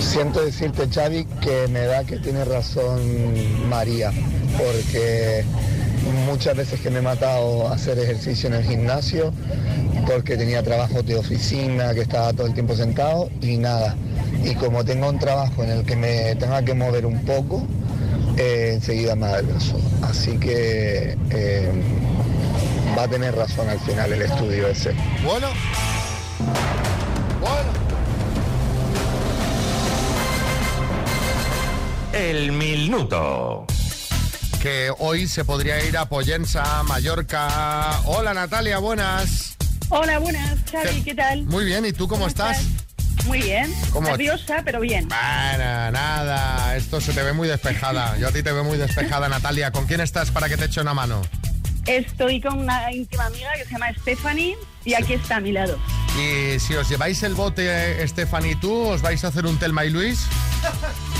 S25: Siento decirte, Xavi, que me da que tiene razón María, porque muchas veces que me he matado a hacer ejercicio en el gimnasio, porque tenía trabajos de oficina, que estaba todo el tiempo sentado y nada. Y como tengo un trabajo en el que me tenga que mover un poco, eh, enseguida brazo. Así que eh, va a tener razón al final el estudio ese.
S3: Bueno. Bueno.
S7: El minuto.
S3: Que hoy se podría ir a Pollensa, Mallorca. Hola Natalia, buenas.
S19: Hola, buenas, Xavi, ¿qué tal?
S3: Muy bien, ¿y tú cómo, estás?
S19: Muy bien.
S3: ¿Cómo?
S19: Nerviosa, pero bien.
S3: Bueno, nada, esto se te ve muy despejada. Yo a ti te veo muy despejada, Natalia. ¿Con quién estás para que te eche una mano?
S19: Estoy con una íntima amiga que se llama Stephanie y aquí está a mi lado.
S3: Y si os lleváis el bote, y tú, ¿os vais a hacer un Telma y Luis?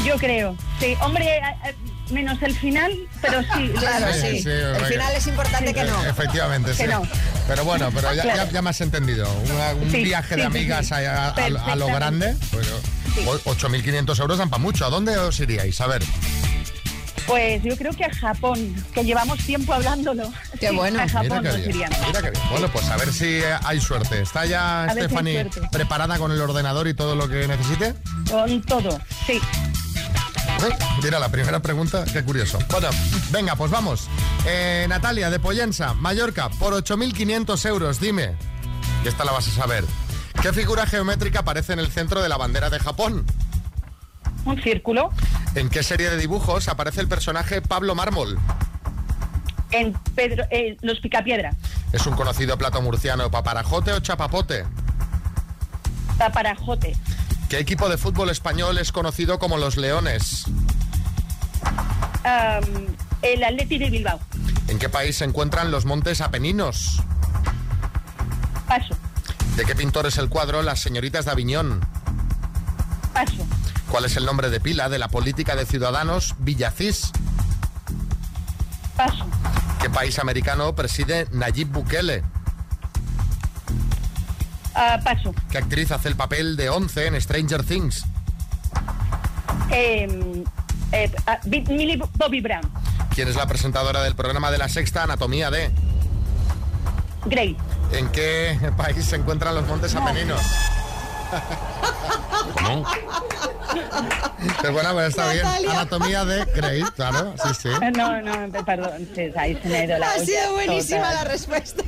S19: Yo creo. Sí, hombre, eh, eh, menos el final, pero sí.
S5: Claro,
S3: Sí,
S5: sí.
S3: sí,
S5: el final es importante que no.
S3: Efectivamente,
S19: Que
S3: sí.
S19: no.
S3: Pero bueno, pero ya,
S19: Claro.
S3: ya- ya me has entendido. Una- un
S19: Sí,
S3: viaje de amigas
S19: sí.
S3: a, a- a- a lo grande. Bueno, o- 8.500 euros dan para mucho. ¿A dónde os iríais? A ver.
S19: Pues yo creo que a Japón, que llevamos tiempo hablándolo.
S5: Qué
S19: Sí,
S5: bueno.
S19: A Japón
S3: Mira
S19: nos
S3: qué bien.
S19: irían.
S3: Mira qué bien. Bueno, pues a ver si eh, hay suerte. ¿Está ya
S19: si
S3: Stephanie
S19: suerte.
S3: preparada con el ordenador y todo lo que necesite?
S19: Con todo, sí.
S3: Eh, Mira, la primera pregunta, qué curioso. Bueno, venga, pues vamos. Eh, Natalia, de Pollensa, Mallorca, por 8.500 euros, dime. Y esta la vas a saber. ¿Qué figura geométrica aparece en el centro de la bandera de Japón?
S19: Un círculo.
S3: ¿En qué serie de dibujos aparece el personaje Pablo Mármol?
S19: En Pedro, eh, los Picapiedra.
S3: ¿Es un conocido plato murciano paparajote o chapapote?
S19: Taparajote.
S3: ¿Qué equipo de fútbol español es conocido como los Leones?
S19: El Atleti de Bilbao.
S3: ¿En qué país se encuentran los montes Apeninos?
S19: Paso.
S3: ¿De qué pintor es el cuadro Las señoritas de Aviñón?
S19: Paso.
S3: ¿Cuál es el nombre de pila de la política de Ciudadanos Villacís?
S19: Paso.
S3: ¿Qué país americano preside Nayib Bukele?
S19: Ah, paso.
S3: ¿Qué actriz hace el papel de Once en Stranger Things?
S19: Em, eh, ah, Millie Bobby Brown.
S3: ¿Quién es la presentadora del programa de la sexta Anatomía de?
S19: Grey.
S3: ¿En qué país se encuentran los montes Apeninos?
S7: ¿Cómo?
S3: Es buena, pero está bien. Anatomía de Grey, claro, sí, sí.
S19: No, no, perdón, sí, ahí se me ha ido la
S5: Ha
S19: olla
S5: sido buenísima
S19: total.
S5: la respuesta.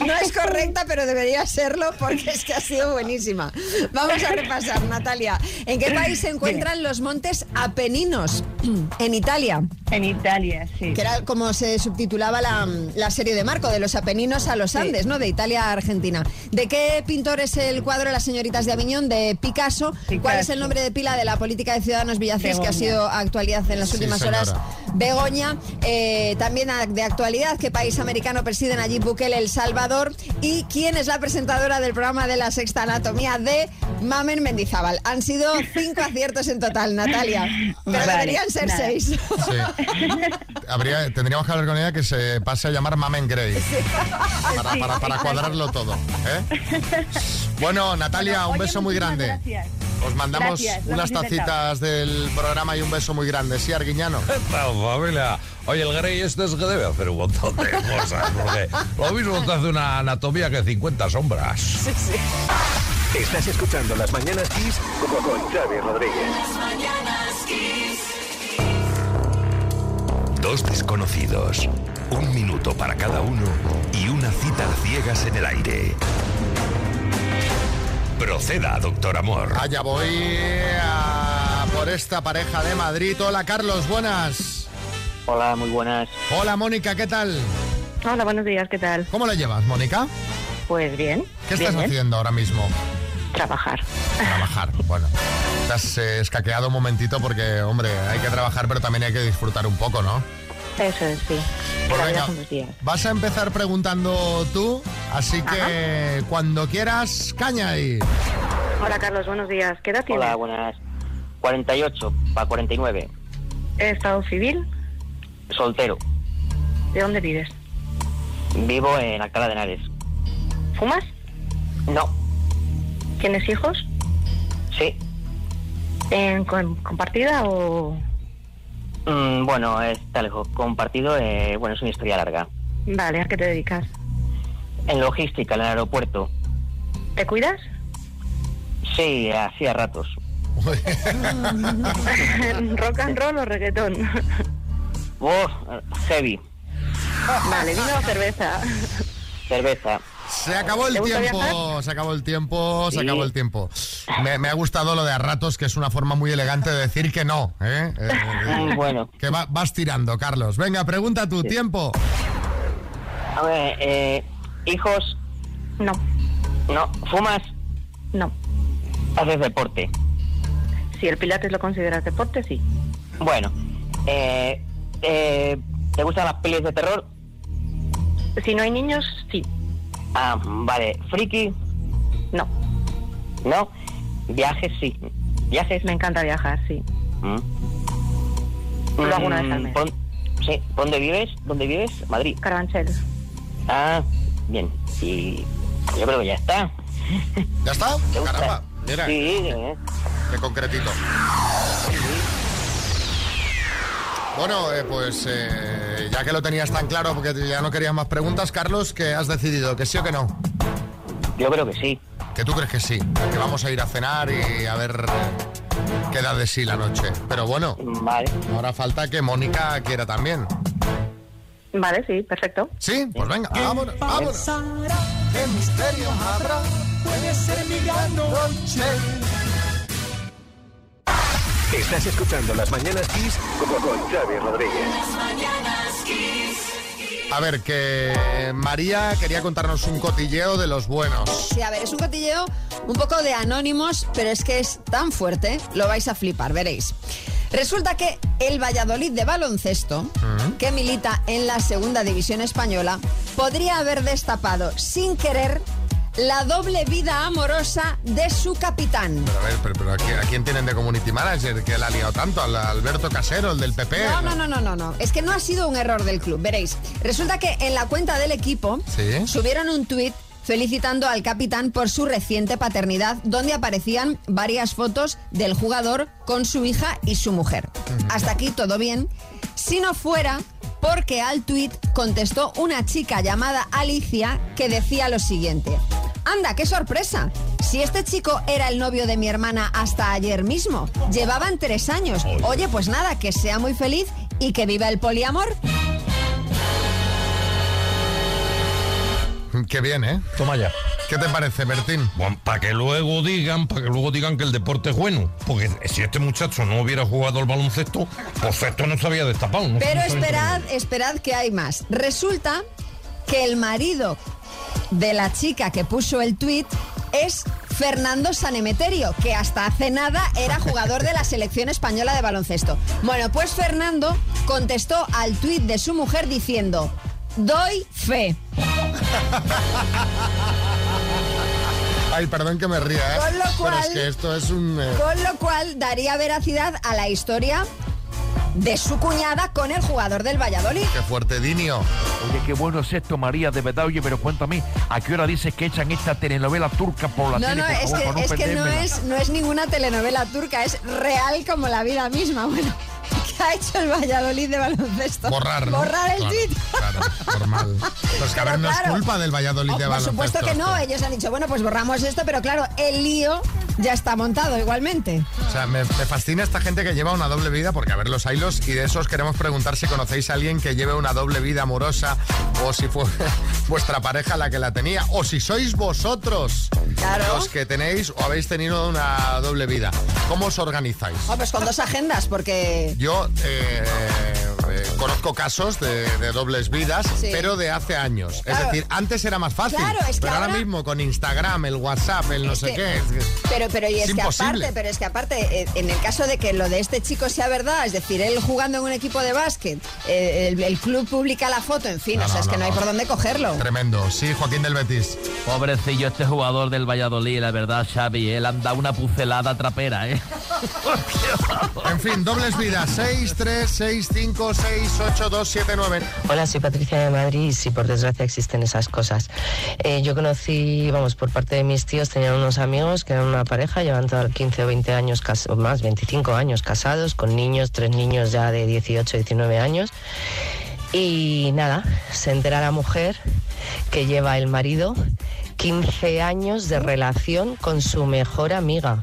S5: No es correcta, pero debería serlo porque es que ha sido buenísima. Vamos a repasar, Natalia. ¿En qué país se encuentran los montes Apeninos? En Italia.
S19: En Italia, sí.
S5: Que era como se subtitulaba la, la serie de Marco, de los Apeninos a los Andes, ¿no? De Italia a Argentina. ¿De qué pintor es el cuadro Las señoritas de Aviñón? De Picasso. ¿Cuál es el nombre de pila de la política de Ciudadanos Villacís que ha sido actualidad en las
S3: Sí,
S5: últimas
S3: señora.
S5: horas? Begoña. Eh, también de actualidad, ¿qué país americano preside Nayib Bukele, El Salvador? ¿Y quién es la presentadora del programa de la Sexta Anatomía de Mamen Mendizábal? Han sido cinco aciertos en total, Natalia. Pero
S19: Vale,
S5: deberían ser
S19: nada.
S5: seis.
S3: Sí. Habría, tendríamos que hablar con ella que se pase a llamar Mamen Grey. Para,
S19: Sí,
S3: para- para cuadrarlo todo. ¿eh? Bueno, Natalia, un
S19: Oye,
S3: beso muy grande.
S19: Gracias.
S3: Os mandamos
S19: Gracias,
S3: unas tacitas del programa y un beso muy grande. Sí, Arguiñano.
S7: Familia. Oye, el Grey este es que debe hacer un montón de cosas, porque lo mismo te hace una anatomía que 50 sombras.
S1: Estás escuchando Las Mañanas Kiss con, con Xavi Rodríguez.
S2: Las mañanas Kiss.
S7: Dos desconocidos, un minuto para cada uno y una cita a ciegas en el aire. Proceda, doctor Amor.
S3: Allá voy a por esta pareja de Madrid. Hola, Carlos, buenas.
S26: Hola, muy buenas.
S3: Hola, Mónica, ¿qué tal?
S19: Hola, buenos días, ¿qué tal?
S3: ¿Cómo la llevas, Mónica?
S19: Pues bien.
S3: ¿Qué
S19: bien,
S3: estás
S19: bien.
S3: haciendo ahora mismo?
S19: Trabajar.
S3: Trabajar, bueno. Te has eh, escaqueado un momentito porque, hombre, hay que trabajar, pero también hay que disfrutar un poco, ¿no?
S19: Eso es, sí.
S3: Pues venga,
S19: días.
S3: vas a empezar preguntando tú, así que cuando quieras, caña ahí.
S19: Hola, Carlos, buenos días. ¿Qué edad tienes?
S26: Hola, buenas. 48 para 49.
S19: ¿Estado civil?
S26: Soltero.
S19: ¿De dónde vives?
S26: Vivo en Alcalá de Henares.
S19: ¿Fumas?
S26: No.
S19: ¿Tienes hijos?
S26: Sí.
S19: ¿En compartida o...?
S26: Mm, bueno, está lejos. Compartido, eh, bueno, es una historia larga.
S19: Vale, ¿a qué te dedicas?
S26: En logística, en el aeropuerto.
S19: ¿Te cuidas?
S26: Sí, así a ratos.
S19: ¿Rock and roll o reggaetón?
S26: Oh, heavy.
S19: Vale, vino o cerveza.
S26: Cerveza.
S3: Se acabó el
S19: ¿Te gusta
S3: tiempo,
S19: viajar?
S3: se acabó el tiempo, se
S26: Sí.
S3: acabó el tiempo. Me, me ha gustado lo de a ratos, que es una forma muy elegante de decir que no. ¿eh? Eh,
S26: Mm, bueno.
S3: Que va- vas tirando, Carlos. Venga, pregunta tu tiempo.
S26: A ver, eh, hijos.
S19: No.
S26: No. ¿Fumas?
S19: No.
S26: ¿Haces deporte?
S19: Si el pilates lo consideras deporte, sí.
S26: Bueno. Eh, eh, ¿Te gustan las pelis de terror?
S19: Si no hay niños, sí.
S26: Ah, vale. ¿Friki?
S19: No.
S26: ¿No? ¿Viajes? Sí. ¿Viajes?
S19: Me encanta viajar, sí.
S26: Mm.
S19: Lo hago una vez al
S26: Mm,
S19: mes.
S26: pon- sí. ¿Dónde vives? ¿Dónde vives? Madrid.
S19: Carabanchel.
S26: Ah, bien. Y yo creo que ya está.
S3: ¿Ya está?
S26: ¿Te gusta?
S3: Caramba, mira.
S26: Sí, eh.
S3: Qué concretito. Bueno, eh, pues eh, ya que lo tenías tan claro, porque ya no querías más preguntas, Carlos, ¿qué has decidido? ¿Que sí o que no?
S26: Yo creo que sí.
S3: Que tú crees que sí, que vamos a ir a cenar y a ver qué da de sí la noche. Pero bueno,
S26: Vale.
S3: ahora falta que Mónica quiera también.
S19: Vale, sí, perfecto.
S3: ¿Sí? Pues venga, vámonos, vámonos.
S2: ¿Qué misterio habrá? Puede ser mi gran noche.
S1: Estás escuchando Las Mañanas Kiss con, con Xavi Rodríguez.
S2: Las mañanas Kiss.
S3: A ver, que María quería contarnos un cotilleo de los buenos.
S5: Sí, a ver, es un cotilleo un poco de anónimos, pero es que es tan fuerte, lo vais a flipar, veréis. Resulta que el Valladolid de baloncesto, que milita en la segunda división española, podría haber destapado sin querer la doble vida amorosa de su capitán.
S3: Pero a ver, pero, pero ¿a, quién, a quién tienen de community manager que la ha liado tanto? ¿Al Alberto Casero, el del PP?
S5: No, no, no, no, no, no. Es que no ha sido un error del club. Veréis. Resulta que en la cuenta del equipo
S3: Sí.
S5: subieron un tuit felicitando al capitán por su reciente paternidad, donde aparecían varias fotos del jugador con su hija y su mujer. Hasta aquí todo bien. Si no fuera porque al tuit contestó una chica llamada Alicia que decía lo siguiente. Anda, qué sorpresa. Si este chico era el novio de mi hermana hasta ayer mismo, llevaban tres años. Oye, pues nada, que sea muy feliz y que viva el poliamor.
S3: Qué bien, ¿eh?
S7: Toma ya.
S3: ¿Qué te parece, Bertín?
S7: Para que luego digan, para que luego digan que el deporte es bueno. Porque si este muchacho no hubiera jugado al baloncesto, pues esto no se había destapado. ¿no?
S5: Pero esperad, esperad que hay más. Resulta que el marido de la chica que puso el tuit es Fernando Sanemeterio, que hasta hace nada era jugador de la selección española de baloncesto. Bueno, pues Fernando contestó al tuit de su mujer diciendo, doy fe.
S3: Ay, perdón que me ría, ¿eh?
S5: Con lo
S3: Pero es que esto es un... eh,
S5: Con lo cual daría veracidad a la historia de su cuñada con el jugador del Valladolid.
S3: Qué fuerte, Dinio.
S9: Oye, qué bueno es esto, María, de verdad. Oye, pero cuéntame, ¿a qué hora dices que echan esta telenovela turca por la
S5: No,
S9: tele?
S5: no,
S9: por
S5: es
S9: favor,
S5: que,
S9: no
S5: es que no, es, no es ninguna telenovela turca, es real como la vida misma. Bueno, ¿qué ha hecho el Valladolid de baloncesto?
S3: Borrar, ¿no?
S5: Borrar el
S3: Claro,
S5: tweet.
S3: Claro, normal. Pues que a ver, no es culpa del Valladolid
S5: Oh,
S3: de
S5: por
S3: baloncesto.
S5: supuesto que no, ellos han dicho, bueno, pues borramos esto, pero claro, el lío ya está montado igualmente.
S3: O sea, me, me fascina esta gente que lleva una doble vida, porque a ver los hilos, y de esos queremos preguntar si conocéis a alguien que lleve una doble vida amorosa, o si fue vuestra pareja la que la tenía, o si sois vosotros los que tenéis o habéis tenido una doble vida. ¿Cómo os organizáis?
S5: Oh, pues con dos agendas, porque...
S3: Yo eh, eh, conozco casos de, de dobles vidas,
S5: Sí.
S3: pero de hace años. Es
S5: Claro.
S3: decir, antes era más fácil.
S5: Claro, es que
S3: pero ahora,
S5: ahora-
S3: mismo con Instagram, el WhatsApp, el no
S5: Es
S3: sé
S5: que-
S3: qué. es que-
S5: Pero, pero y es,
S3: Es
S5: que aparte, pero es que aparte, eh, en el caso de que lo de este chico sea verdad, es decir, él jugando en un equipo de básquet, eh, el, el club publica la foto, en fin,
S3: No,
S5: o sea,
S3: no,
S5: es que
S3: no,
S5: no, hay por dónde cogerlo.
S3: Tremendo. Sí, Joaquín del Betis.
S6: Pobrecillo este jugador del Valladolid, la verdad, Xavi, él anda una pucelada trapera, ¿eh?
S3: En fin, dobles vidas. 6, 3, 6, 5, 6, 8, 2, 7, 9.
S22: Hola, soy Patricia de Madrid y sí, por desgracia existen esas cosas. Eh, yo conocí, vamos, por parte de mis tíos, tenían unos amigos que eran una pareja, llevan todos 15 o 20 años, o más, 25 años casados, con niños, tres niños ya de 18, 19 años. Y nada, se entera la mujer que lleva el marido 15 años de relación con su mejor amiga.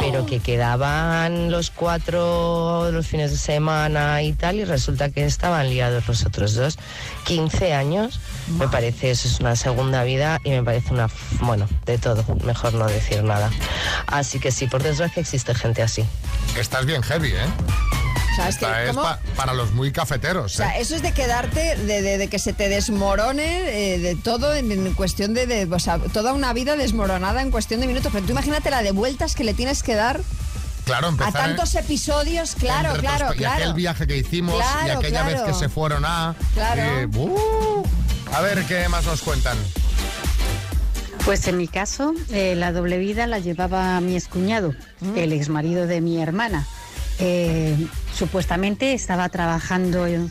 S22: Pero que quedaban los cuatro los fines de semana y tal, y resulta que estaban liados los otros dos. 15 años, me parece, eso es una segunda vida y me parece una, bueno, de todo, mejor no decir nada. Así que sí, por desgracia existe gente así.
S3: Estás bien heavy, ¿eh?
S5: Sea, es que
S3: Esta es
S5: ¿cómo-
S3: pa- para los muy cafeteros.
S5: O sea,
S3: ¿eh?
S5: eso es de quedarte, de, de- de que se te desmorone eh, de todo en, en cuestión de, de- o sea, toda una vida desmoronada en cuestión de minutos. Pero tú imagínate la de vueltas que le tienes que dar
S3: Claro,
S5: a
S3: en-
S5: tantos episodios, claro, claro,
S3: Y aquel
S5: claro.
S3: viaje que hicimos, y aquella
S5: claro.
S3: vez que se fueron a...
S5: Claro.
S3: y, ¡uh! a ver, ¿qué más nos cuentan?
S27: Pues en mi caso, eh, la doble vida la llevaba mi excuñado, el exmarido de mi hermana. Eh, supuestamente estaba trabajando en,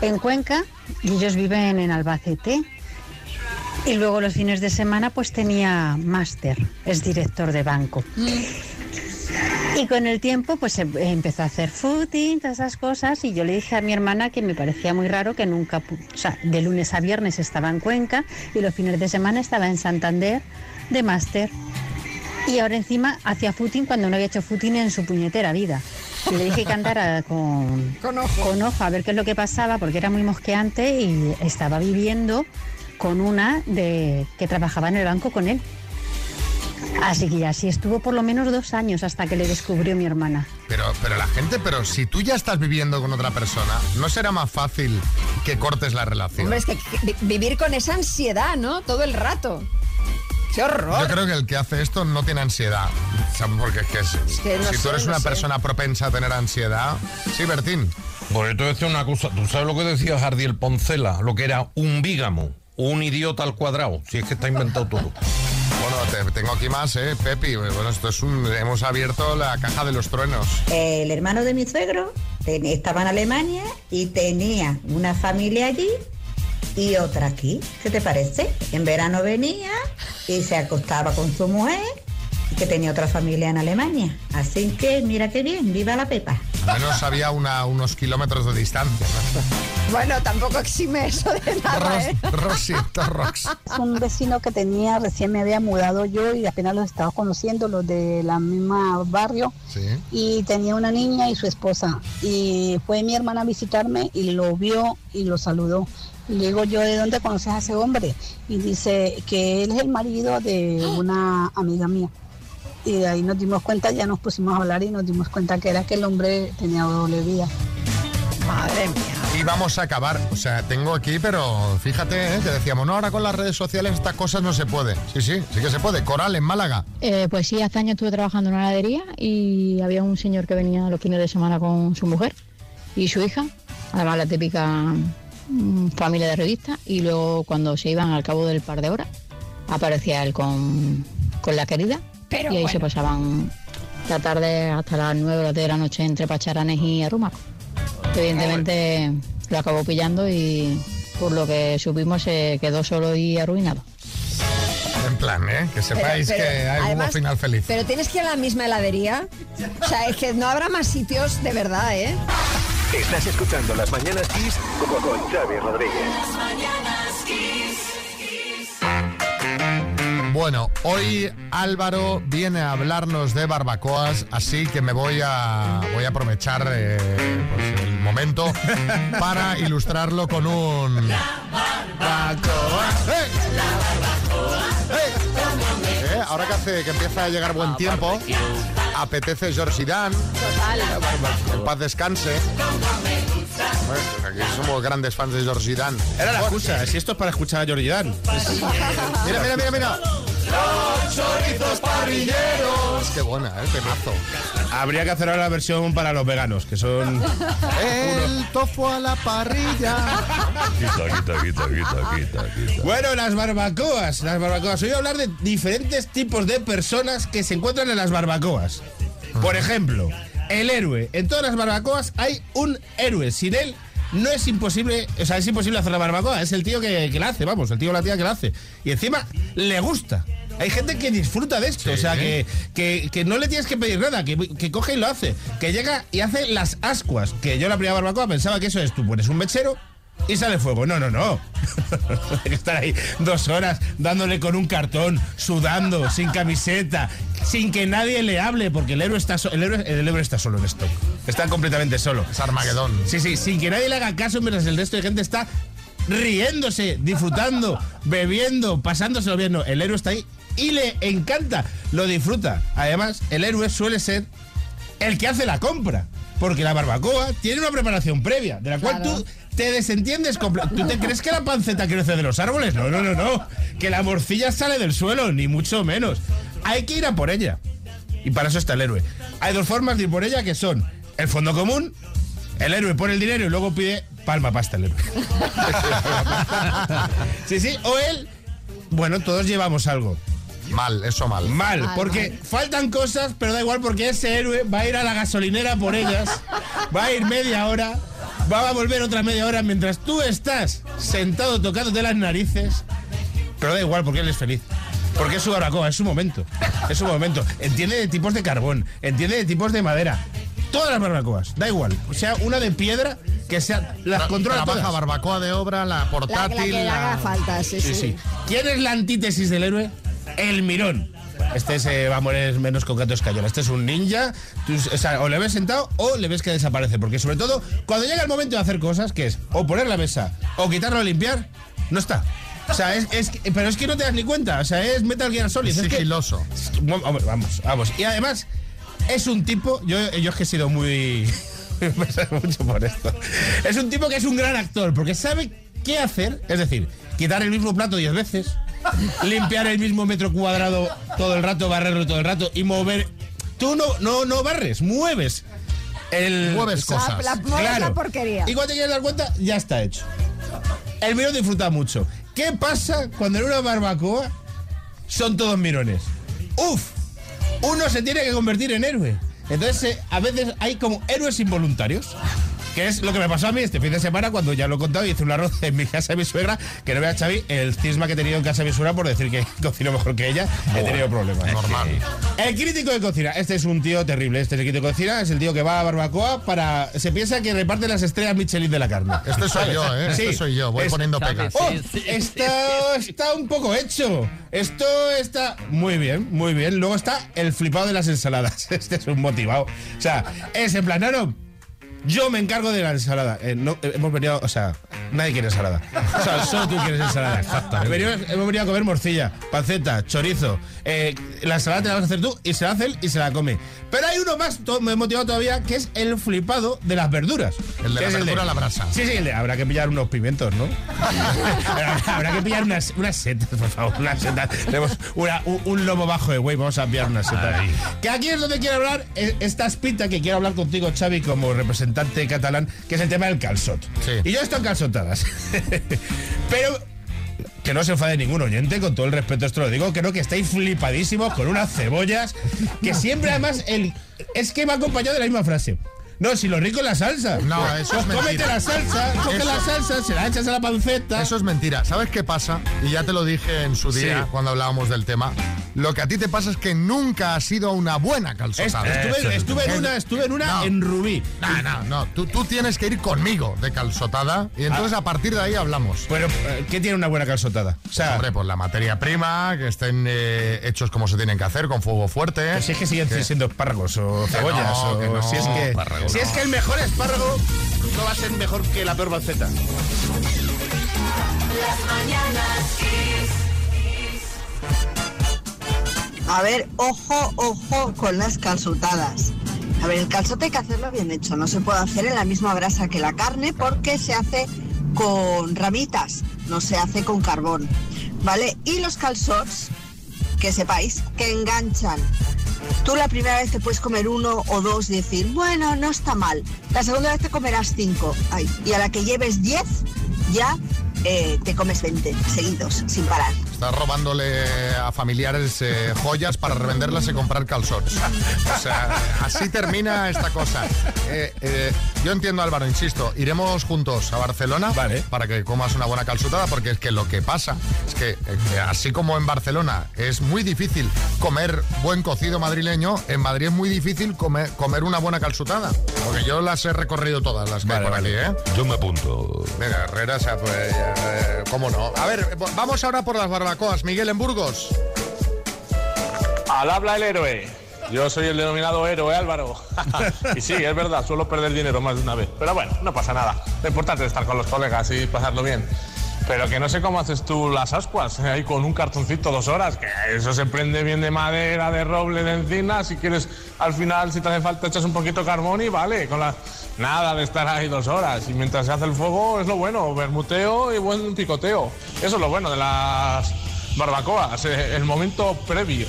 S27: en Cuenca y ellos viven en Albacete. Y luego los fines de semana pues tenía máster, es director de banco. Y con el tiempo, pues em- empezó a hacer footing, todas esas cosas, y yo le dije a mi hermana que me parecía muy raro que nunca, o sea, de lunes a viernes estaba en Cuenca y los fines de semana estaba en Santander de máster. Y ahora encima hacía footing cuando no había hecho footing en su puñetera vida. Le dije que andara con,
S5: con, ojo.
S27: a ver qué es lo que pasaba, porque era muy mosqueante y estaba viviendo con una de que trabajaba en el banco con él. Así que ya así estuvo por lo menos dos años hasta que le descubrió mi hermana.
S3: Pero, pero la gente, pero si tú ya estás viviendo con otra persona, ¿no será más fácil que cortes la relación?
S5: Hombre, es que que vi- vivir con esa ansiedad, ¿no? Todo el rato. ¡Qué horror!
S3: Yo creo que el que hace esto no tiene ansiedad. Porque es que, si-
S5: que no
S3: si tú eres
S5: no
S3: una
S5: sé.
S3: persona propensa a tener ansiedad. Sí, Bertín.
S7: Pues yo te voy a decir una cosa. ¿Tú sabes lo que decía Jardiel Poncela? Lo que era un bígamo, un idiota al cuadrado. Si es que está inventado todo.
S3: Bueno, te- tengo aquí más, ¿eh, Pepi? Bueno, esto es un... Hemos abierto la caja de los truenos.
S28: El hermano de mi suegro ten- estaba en Alemania y tenía una familia allí y otra aquí. ¿Qué te parece? En verano venía y se acostaba con su mujer y que tenía otra familia en Alemania. Así que mira qué bien, viva la Pepa.
S3: Al menos había una- unos kilómetros de distancia.
S5: Bueno, tampoco exime eso de nada, ¿eh?
S3: Rosito Rox.
S29: Un vecino que tenía, recién me había mudado yo y apenas los estaba conociendo, los de la misma barrio.
S3: Sí.
S29: Y tenía una niña y su esposa. Y fue mi hermana a visitarme y lo vio y lo saludó. Y le digo yo, ¿de dónde conoces a ese hombre? Y dice que él es el marido de una amiga mía. Y de ahí nos dimos cuenta, ya nos pusimos a hablar y nos dimos cuenta que era que el hombre tenía doble vida.
S5: Madre mía.
S3: Y vamos a acabar. O sea, tengo aquí, pero fíjate, ¿eh? que decíamos, no, ahora con las redes sociales estas cosas no se puede. Sí, sí, sí que se puede. Coral en Málaga.
S30: Eh, pues sí, hace años estuve trabajando en una heladería y había un señor que venía los fines de semana con su mujer y su hija, además la típica familia de revista, y luego cuando se iban al cabo del par de horas, aparecía él con, con la querida
S5: Pero
S30: y ahí
S5: bueno.
S30: se pasaban la tarde hasta las 9 o las 10 de la noche entre Pacharanes y Arrumaco. Evidentemente lo acabó pillando y por lo que supimos se quedó solo y arruinado.
S3: En plan, ¿eh? Que sepáis
S5: Pero- pero,
S3: que hay
S5: además,
S3: un final feliz.
S5: Pero tienes que ir a la misma heladería. O sea, es que no habrá más sitios de verdad, ¿eh?
S1: Estás escuchando Las Mañanas Kiss con, con Xavi Rodríguez.
S3: Bueno, hoy Álvaro viene a hablarnos de barbacoas, así que me voy a, voy a aprovechar eh, pues, el momento para ilustrarlo con un... barbacoa. ¡Eh! Eh, Ahora que hace que empieza a llegar buen tiempo, apetece George Dan. En paz descanse. Bueno, pues aquí somos grandes fans de George Dan.
S20: Era la excusa, si esto es para escuchar a Georgie Dan.
S3: Mira, mira, mira, mira. Los chorizos parrilleros. Qué buena, ¿eh? Temazo.
S20: Habría que hacer ahora la versión para los veganos, que son...
S3: El tofu a la parrilla.
S7: Quita, quita, quita, quita, quita, quita.
S20: Bueno, las barbacoas, las barbacoas. Hoy voy a hablar de diferentes tipos de personas que se encuentran en las barbacoas. Por ejemplo, el héroe. En todas las barbacoas hay un héroe. Sin él no es imposible, o sea, es imposible hacer la barbacoa. Es el tío que, que la hace, vamos, el tío o la tía que la hace. Y encima le gusta. Hay gente que disfruta de esto, o sea, que, que, que no le tienes que pedir nada, que, que coge y lo hace. Que llega y hace las ascuas. Que yo la primera barbacoa pensaba que eso es tú pones un mechero y sale fuego. No, no, no. Hay que estar ahí dos horas dándole con un cartón, sudando, sin camiseta, sin que nadie le hable, porque el héroe está, so- el héroe, el héroe está solo en esto. Está completamente solo.
S3: Es Armagedón.
S20: Sí, sí, sin que nadie le haga caso mientras el resto de gente está riéndose, disfrutando, bebiendo, pasándoselo bien. No, el héroe está ahí y le encanta, lo disfruta. Además, el héroe suele ser el que hace la compra. Porque la barbacoa tiene una preparación previa, de la cual
S5: Claro.
S20: tú te desentiendes. ¿Tú te crees que la panceta crece de los árboles? No, no, no, no. Que la morcilla sale del suelo, ni mucho menos. Hay que ir a por ella. Y para eso está el héroe. Hay dos formas de ir por ella que son el fondo común, el héroe pone el dinero y luego pide palma pasta el héroe. sí, sí, o él, bueno, todos llevamos algo.
S3: Mal, eso mal.
S20: Mal,
S5: Mal,
S20: porque
S5: mal.
S20: faltan cosas, pero da igual porque ese héroe va a ir a la gasolinera por ellas, va a ir media hora, va a volver otra media hora mientras tú estás sentado tocándote las narices, pero da igual porque él es feliz. Porque es su barbacoa, es su momento. Es su momento. Entiende de tipos de carbón, entiende de tipos de madera. Todas las barbacoas, da igual. O sea, una de piedra que sea. Las controla
S3: Trabaja
S20: todas.
S3: barbacoa de obra, la
S5: La, la
S3: portátil.
S5: que le
S3: la-
S5: haga falta, sí, sí.
S20: Sí, sí. ¿Quién es la antítesis del héroe? El mirón. Este es, eh, va a morir menos con gato escayola. Este es un ninja. Tú, o sea, o le ves sentado o le ves que desaparece. Porque sobre todo, cuando llega el momento de hacer cosas, que es o poner la mesa o quitarlo a limpiar, no está. O sea, es, pero es que no te das ni cuenta. O sea, es Metal Gear Solid.
S3: Es
S20: Es que-
S3: sigiloso.
S20: Vamos, vamos, vamos. Y además, es un tipo. Yo, yo es que he sido muy. me pasa mucho por esto. Es un tipo que es un gran actor, porque sabe qué hacer. Es decir, quitar el mismo plato 10 veces, limpiar el mismo metro cuadrado todo el rato, barrerlo todo el rato y mover. Tú no, no, no barres, mueves. El,
S3: Mueves cosas.
S5: La, la- mueves la porquería.
S20: y cuando te quieres dar cuenta, ya está hecho. El mirón disfruta mucho. ¿Qué pasa cuando en una barbacoa son todos mirones? ¡Uf! Uno se tiene que convertir en héroe. Entonces, eh, a veces hay como héroes involuntarios. Que es lo que me pasó a mí este fin de semana cuando ya lo he contado y hice un arroz en mi casa de mi suegra. Que no vea Xavi el cisma que he tenido en casa de mi suegra por decir que cocino mejor que ella. He tenido problemas.
S3: Normal.
S20: El crítico de cocina. Este es un tío terrible. Este es el crítico de cocina. Es el tío que va a barbacoa para. Se piensa que reparte las estrellas Michelin de la carne.
S3: Este soy yo, ¿eh? Este soy yo. Voy
S20: Es-
S3: poniendo pegas.
S6: sí.
S20: ¡Oh! Esto está un poco hecho. Esto está muy bien, muy bien. Luego está el flipado de las ensaladas. Este es un motivado. O sea, es en plan, no, no, yo me encargo de la ensalada. Eh, no, eh, hemos venido, o sea, nadie quiere ensalada. O sea, solo tú quieres ensalada. Venimos- hemos venido a comer morcilla, panceta, chorizo. Eh, la ensalada te la vas a hacer tú y se la hace él y se la come. Pero hay uno más to- me motivado todavía que es el flipado de las verduras.
S3: El de la verdura a la brasa.
S20: Sí, sí, el de- habrá que pillar unos pimientos, ¿no? habrá, que pillar unas, unas setas, por favor, unas setas. Tenemos una- un, un lomo bajo de güey, vamos a pillar unas setas. Que aquí es donde quiero hablar, esta espita que quiero hablar contigo, Xavi, como representante catalán, que es el tema del calzot.
S3: Sí.
S20: Y yo estoy calzotadas. Pero que no se enfade ningún oyente, con todo el respeto esto lo digo, creo que estáis flipadísimos con unas cebollas, que siempre además el, es que va acompañado de la misma frase. No, si lo rico es la salsa.
S3: No, eso es
S20: Pues cómete
S3: mentira.
S20: la salsa, coge
S3: Eso-
S20: la salsa, se la echas a la panceta.
S3: Eso es mentira. ¿Sabes qué pasa? Y ya te lo dije en su día
S20: Sí.
S3: cuando hablábamos del tema. Lo que a ti te pasa es que nunca has sido una buena
S20: Es-
S3: calzotada.
S20: estuve, estuve en una, estuve en una
S3: No.
S20: en Rubí.
S3: No, no, no. Tú, tú tienes que ir conmigo de calzotada y entonces a partir de ahí hablamos.
S20: Bueno, eh, ¿qué tiene una buena calzotada? O sea,
S3: Hombre, pues la materia prima, que estén eh, hechos como se tienen que hacer, con fuego fuerte.
S20: pues si es que siguen
S3: Que-
S20: siendo espárragos o cebollas.
S3: no,
S20: o
S3: que no,
S20: si es que,
S3: espárragos
S20: si es que el mejor espárrago no va a ser mejor que la peor panceta.
S31: A ver, ojo, ojo con las calzotadas. A ver, el calzote hay que hacerlo bien hecho. No se puede hacer en la misma brasa que la carne porque se hace con ramitas, no se hace con carbón. ¿Vale? Y los calzots, que sepáis, que enganchan. Tú la primera vez te puedes comer uno o dos y decir, bueno, no está mal. La segunda vez te comerás cinco. Ay, y a la que lleves diez, ya eh, te comes 20 seguidos, sin parar.
S3: Estás robándole a familiares eh, joyas para revenderlas y comprar calzots. O sea, así termina esta cosa. Eh, eh, yo entiendo, Álvaro, insisto, iremos juntos a Barcelona
S20: Vale.
S3: para que comas una buena calzotada, porque es que lo que pasa es que, eh, así como en Barcelona es muy difícil comer buen cocido madrileño, en Madrid es muy difícil comer, comer una buena calzotada. Porque yo las he recorrido todas las que hay por
S20: vale.
S3: aquí, ¿eh?
S7: Yo me apunto.
S3: Venga, Herrera, o sea, pues, eh, ¿cómo no? A ver, vamos ahora por las barbacoas. Miguel en Burgos.
S32: Al habla el héroe. Yo soy el denominado héroe Álvaro. y sí, es verdad, suelo perder dinero más de una vez. Pero bueno, no pasa nada. Lo importante es estar con los colegas y pasarlo bien. Pero que no sé cómo haces tú las ascuas, eh, ahí con un cartoncito dos horas, que eso se prende bien de madera, de roble, de encina. Si quieres, al final, si te hace falta, echas un poquito de carbón y vale. Con la... Nada de estar ahí dos horas. Y mientras se hace el fuego, es lo bueno, bermuteo y buen picoteo. Eso es lo bueno de las barbacoas, el momento previo.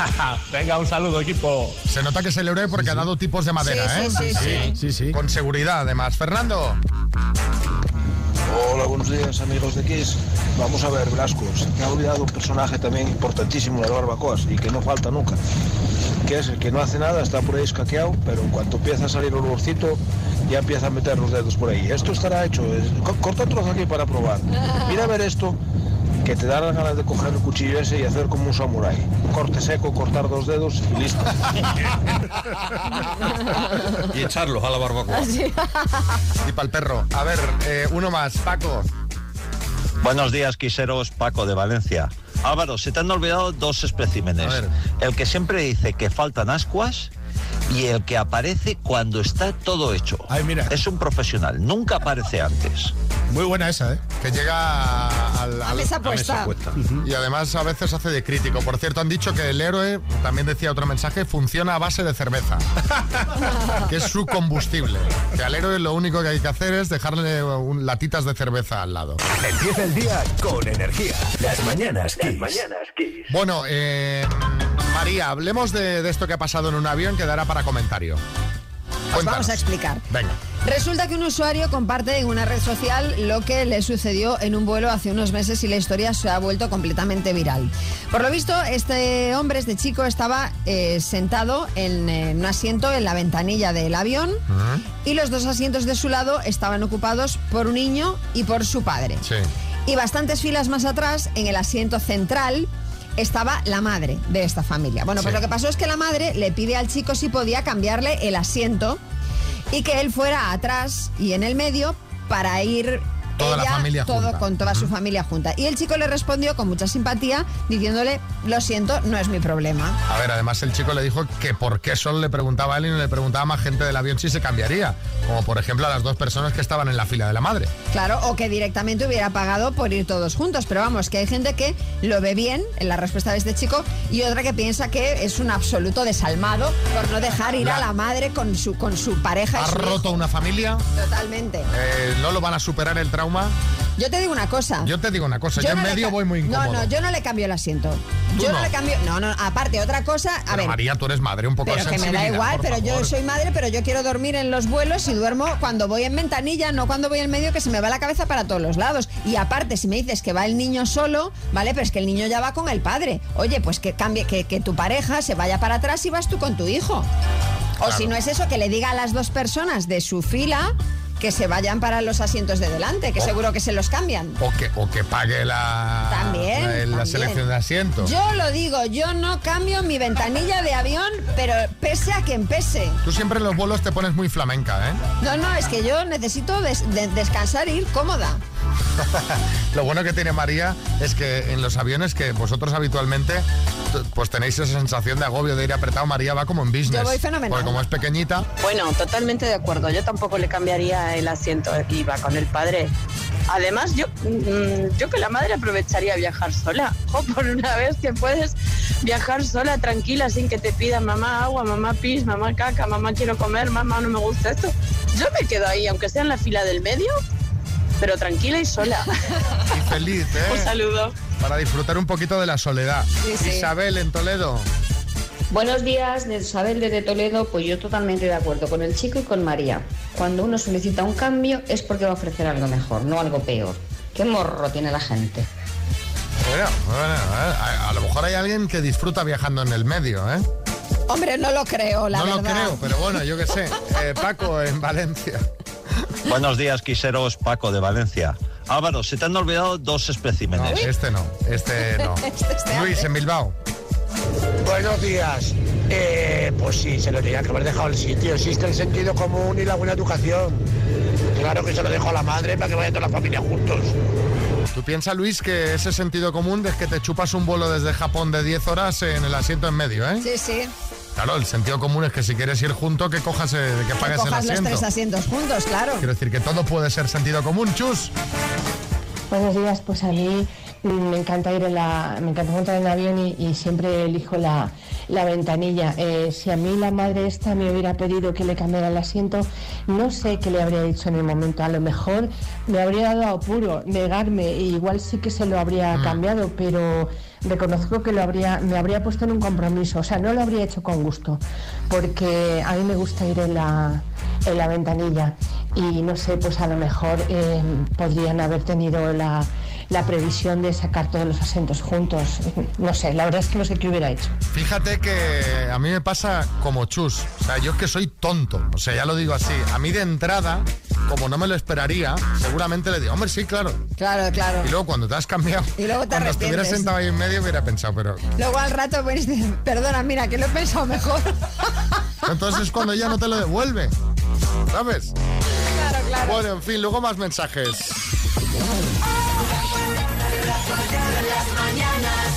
S32: Venga, un saludo, equipo.
S3: Se nota que es el héroe porque ha dado tipos de madera,
S5: Sí,
S3: ¿eh?
S5: sí, sí, sí.
S20: Sí, sí.
S3: Con seguridad, además. Fernando.
S23: Hola, buenos días amigos de Kiss. Vamos a ver, Blasco, se te ha olvidado un personaje también importantísimo en las barbacoas y que no falta nunca, que es el que no hace nada, está por ahí escaqueado, pero en cuanto empieza a salir el olorcito, ya empieza a meter los dedos por ahí. Esto estará hecho, es- corta un trozo aquí para probar. Mira a ver esto,
S33: que te dan las ganas de coger el cuchillo ese y hacer como un samurái. Corte seco, cortar dos dedos y listo.
S7: y echarlos a la barbacoa.
S3: Y para el perro. A ver, eh, uno más, Paco.
S34: Buenos días, quiseros. Paco de Valencia. Álvaro, se te han olvidado dos especímenes. El que siempre dice que faltan ascuas y el que aparece cuando está todo hecho. Es un profesional, nunca aparece antes.
S20: Muy buena esa, ¿eh?
S3: Que llega al,
S5: A mesa puesta.
S3: Y además a veces hace de crítico. Por cierto, han dicho que el héroe, también decía otro mensaje, funciona a base de cerveza. que es su combustible. Que al héroe lo único que hay que hacer es dejarle un, latitas de cerveza al lado.
S1: Empieza el día con energía. Las mañanas Kiss.
S3: Bueno, eh, María, hablemos de, de esto que ha pasado en un avión que dará para comentario.
S5: Os vamos a explicar.
S3: Venga.
S5: Resulta que un usuario comparte en una red social lo que le sucedió en un vuelo hace unos meses y la historia se ha vuelto completamente viral. Por lo visto, este hombre, este chico, estaba eh, sentado en, eh, un asiento en la ventanilla del avión y los dos asientos de su lado estaban ocupados por un niño y por su padre.
S3: Sí.
S5: Y bastantes filas más atrás, en el asiento central, estaba la madre de esta familia. Bueno, pues lo que pasó es que la madre le pide al chico si podía cambiarle el asiento y que él fuera atrás y en el medio para ir
S3: Toda la familia
S5: todo
S3: junta.
S5: con toda su familia junta. Y el chico le respondió con mucha simpatía diciéndole, lo siento, no es mi problema.
S3: A ver, además el chico le dijo que por qué solo le preguntaba a él y no le preguntaba a más gente del avión si se cambiaría. Como por ejemplo a las dos personas que estaban en la fila de la madre.
S5: Claro, o que directamente hubiera pagado por ir todos juntos. Pero vamos, que hay gente que lo ve bien en la respuesta de este chico y otra que piensa que es un absoluto desalmado por no dejar ir a la madre con su, con su pareja. y
S3: ¿Ha
S5: hijo.
S3: roto una familia?
S5: Totalmente.
S3: Eh, ¿No lo van a superar el trauma?
S5: Yo te digo una cosa.
S3: Yo te digo una cosa, yo, en
S5: no le
S3: medio voy muy incómodo.
S5: No, no, yo no le cambio el asiento.
S3: ¿Tú
S5: Yo no?
S3: no?
S5: le cambio. No, no, aparte, otra cosa. A
S3: Pero
S5: ver.
S3: María, tú eres madre, un poco
S5: Pero
S3: de
S5: que me da igual, pero yo soy madre, pero yo quiero dormir en los vuelos y duermo cuando voy en ventanilla, no cuando voy en medio, que se me va la cabeza para todos los lados. Y aparte, si me dices que va el niño solo, ¿vale? Pero es que el niño ya va con el padre. Oye, pues que cambie, que, que tu pareja se vaya para atrás y vas tú con tu hijo. O si no es eso, que le diga a las dos personas de su fila que se vayan para los asientos de delante, que
S3: O-
S5: seguro que se los cambian.
S3: O que, o que pague la,
S5: También,
S3: la, la
S5: también.
S3: selección de asientos.
S5: Yo lo digo, yo no cambio mi ventanilla de avión, pero pese a quien pese.
S3: Tú siempre en los vuelos te pones muy flamenca, ¿eh?
S5: No, no, es que yo necesito des- de- descansar e ir cómoda.
S3: Lo bueno que tiene María es que en los aviones que vosotros habitualmente pues tenéis esa sensación de agobio de ir apretado, María va como en business.
S5: Yo voy fenomenal.
S3: Porque como es pequeñita,
S35: Bueno, totalmente de acuerdo. Yo tampoco le cambiaría el asiento y va con el padre. Además, yo, mm, yo que la madre aprovecharía viajar sola. O por una vez que puedes viajar sola, tranquila, sin que te pidan mamá agua, mamá pis, mamá caca, mamá quiero comer, mamá no me gusta esto. Yo me quedo ahí, aunque sea en la fila del medio, pero tranquila y sola.
S3: y feliz, ¿eh?
S35: Un saludo.
S3: Para disfrutar un poquito de la soledad.
S35: Sí, sí.
S3: Isabel en Toledo.
S36: Buenos días, de Isabel desde Toledo. Pues yo totalmente de acuerdo con el chico y con María. Cuando uno solicita un cambio es porque va a ofrecer algo mejor, no algo peor. ¿Qué morro tiene la gente?
S3: Bueno, bueno, a, a lo mejor hay alguien que disfruta viajando en el medio, ¿eh?
S5: Hombre, no lo creo, la
S3: no
S5: verdad.
S3: lo creo, pero bueno, yo qué sé. Eh, Paco en Valencia.
S34: Buenos días, quiseros. Paco de Valencia. Álvaro, se te han olvidado dos
S3: No,
S34: especímenes.
S3: este no, este no.
S5: Este,
S3: Luis en Bilbao.
S37: Buenos días. Eh, pues sí, se lo tenía que haber dejado el sitio. Existe el sentido común y la buena educación. Claro que se lo dejo a la madre para que vaya toda la familia juntos.
S3: ¿Tú piensas, Luis, que ese sentido común es que te chupas un vuelo desde Japón de 10 horas en el asiento en medio, eh?
S5: Sí, sí.
S3: Claro, el sentido común es que si quieres ir junto, que cojas, eh, que
S5: Que
S3: pagues el
S5: cojas los
S3: asiento.
S5: tres asientos juntos, claro.
S3: Quiero decir que todo puede ser sentido común, chus.
S38: Buenos días, pues a mí me encanta ir en la, me encanta montar en avión y, y siempre elijo la, la ventanilla. Eh, si a mí la madre esta me hubiera pedido que le cambiara el asiento, no sé qué le habría dicho en el momento. A lo mejor me habría dado apuro negarme e igual sí que se lo habría cambiado, pero reconozco que lo habría, me habría puesto en un compromiso. O sea, no lo habría hecho con gusto, porque a mí me gusta ir en la, en la ventanilla y no sé, pues a lo mejor eh, podrían haber tenido la, la previsión de sacar todos los asientos juntos. No sé, la verdad es que no sé qué hubiera hecho.
S3: Fíjate que a mí me pasa como chus. O sea, yo es que soy tonto. O sea, ya lo digo así. A mí de entrada, como no me lo esperaría, seguramente le digo, hombre, sí, claro.
S5: Claro, claro.
S3: Y luego cuando te has cambiado,
S5: Y luego te
S3: cuando estuviera sentado ahí en medio hubiera pensado, pero...
S5: Luego al rato pues perdona, mira, que lo he pensado mejor.
S3: Entonces es cuando ya no te lo devuelve. ¿Sabes?
S5: Claro, claro.
S3: Bueno, en fin, luego más mensajes las
S39: mañanas.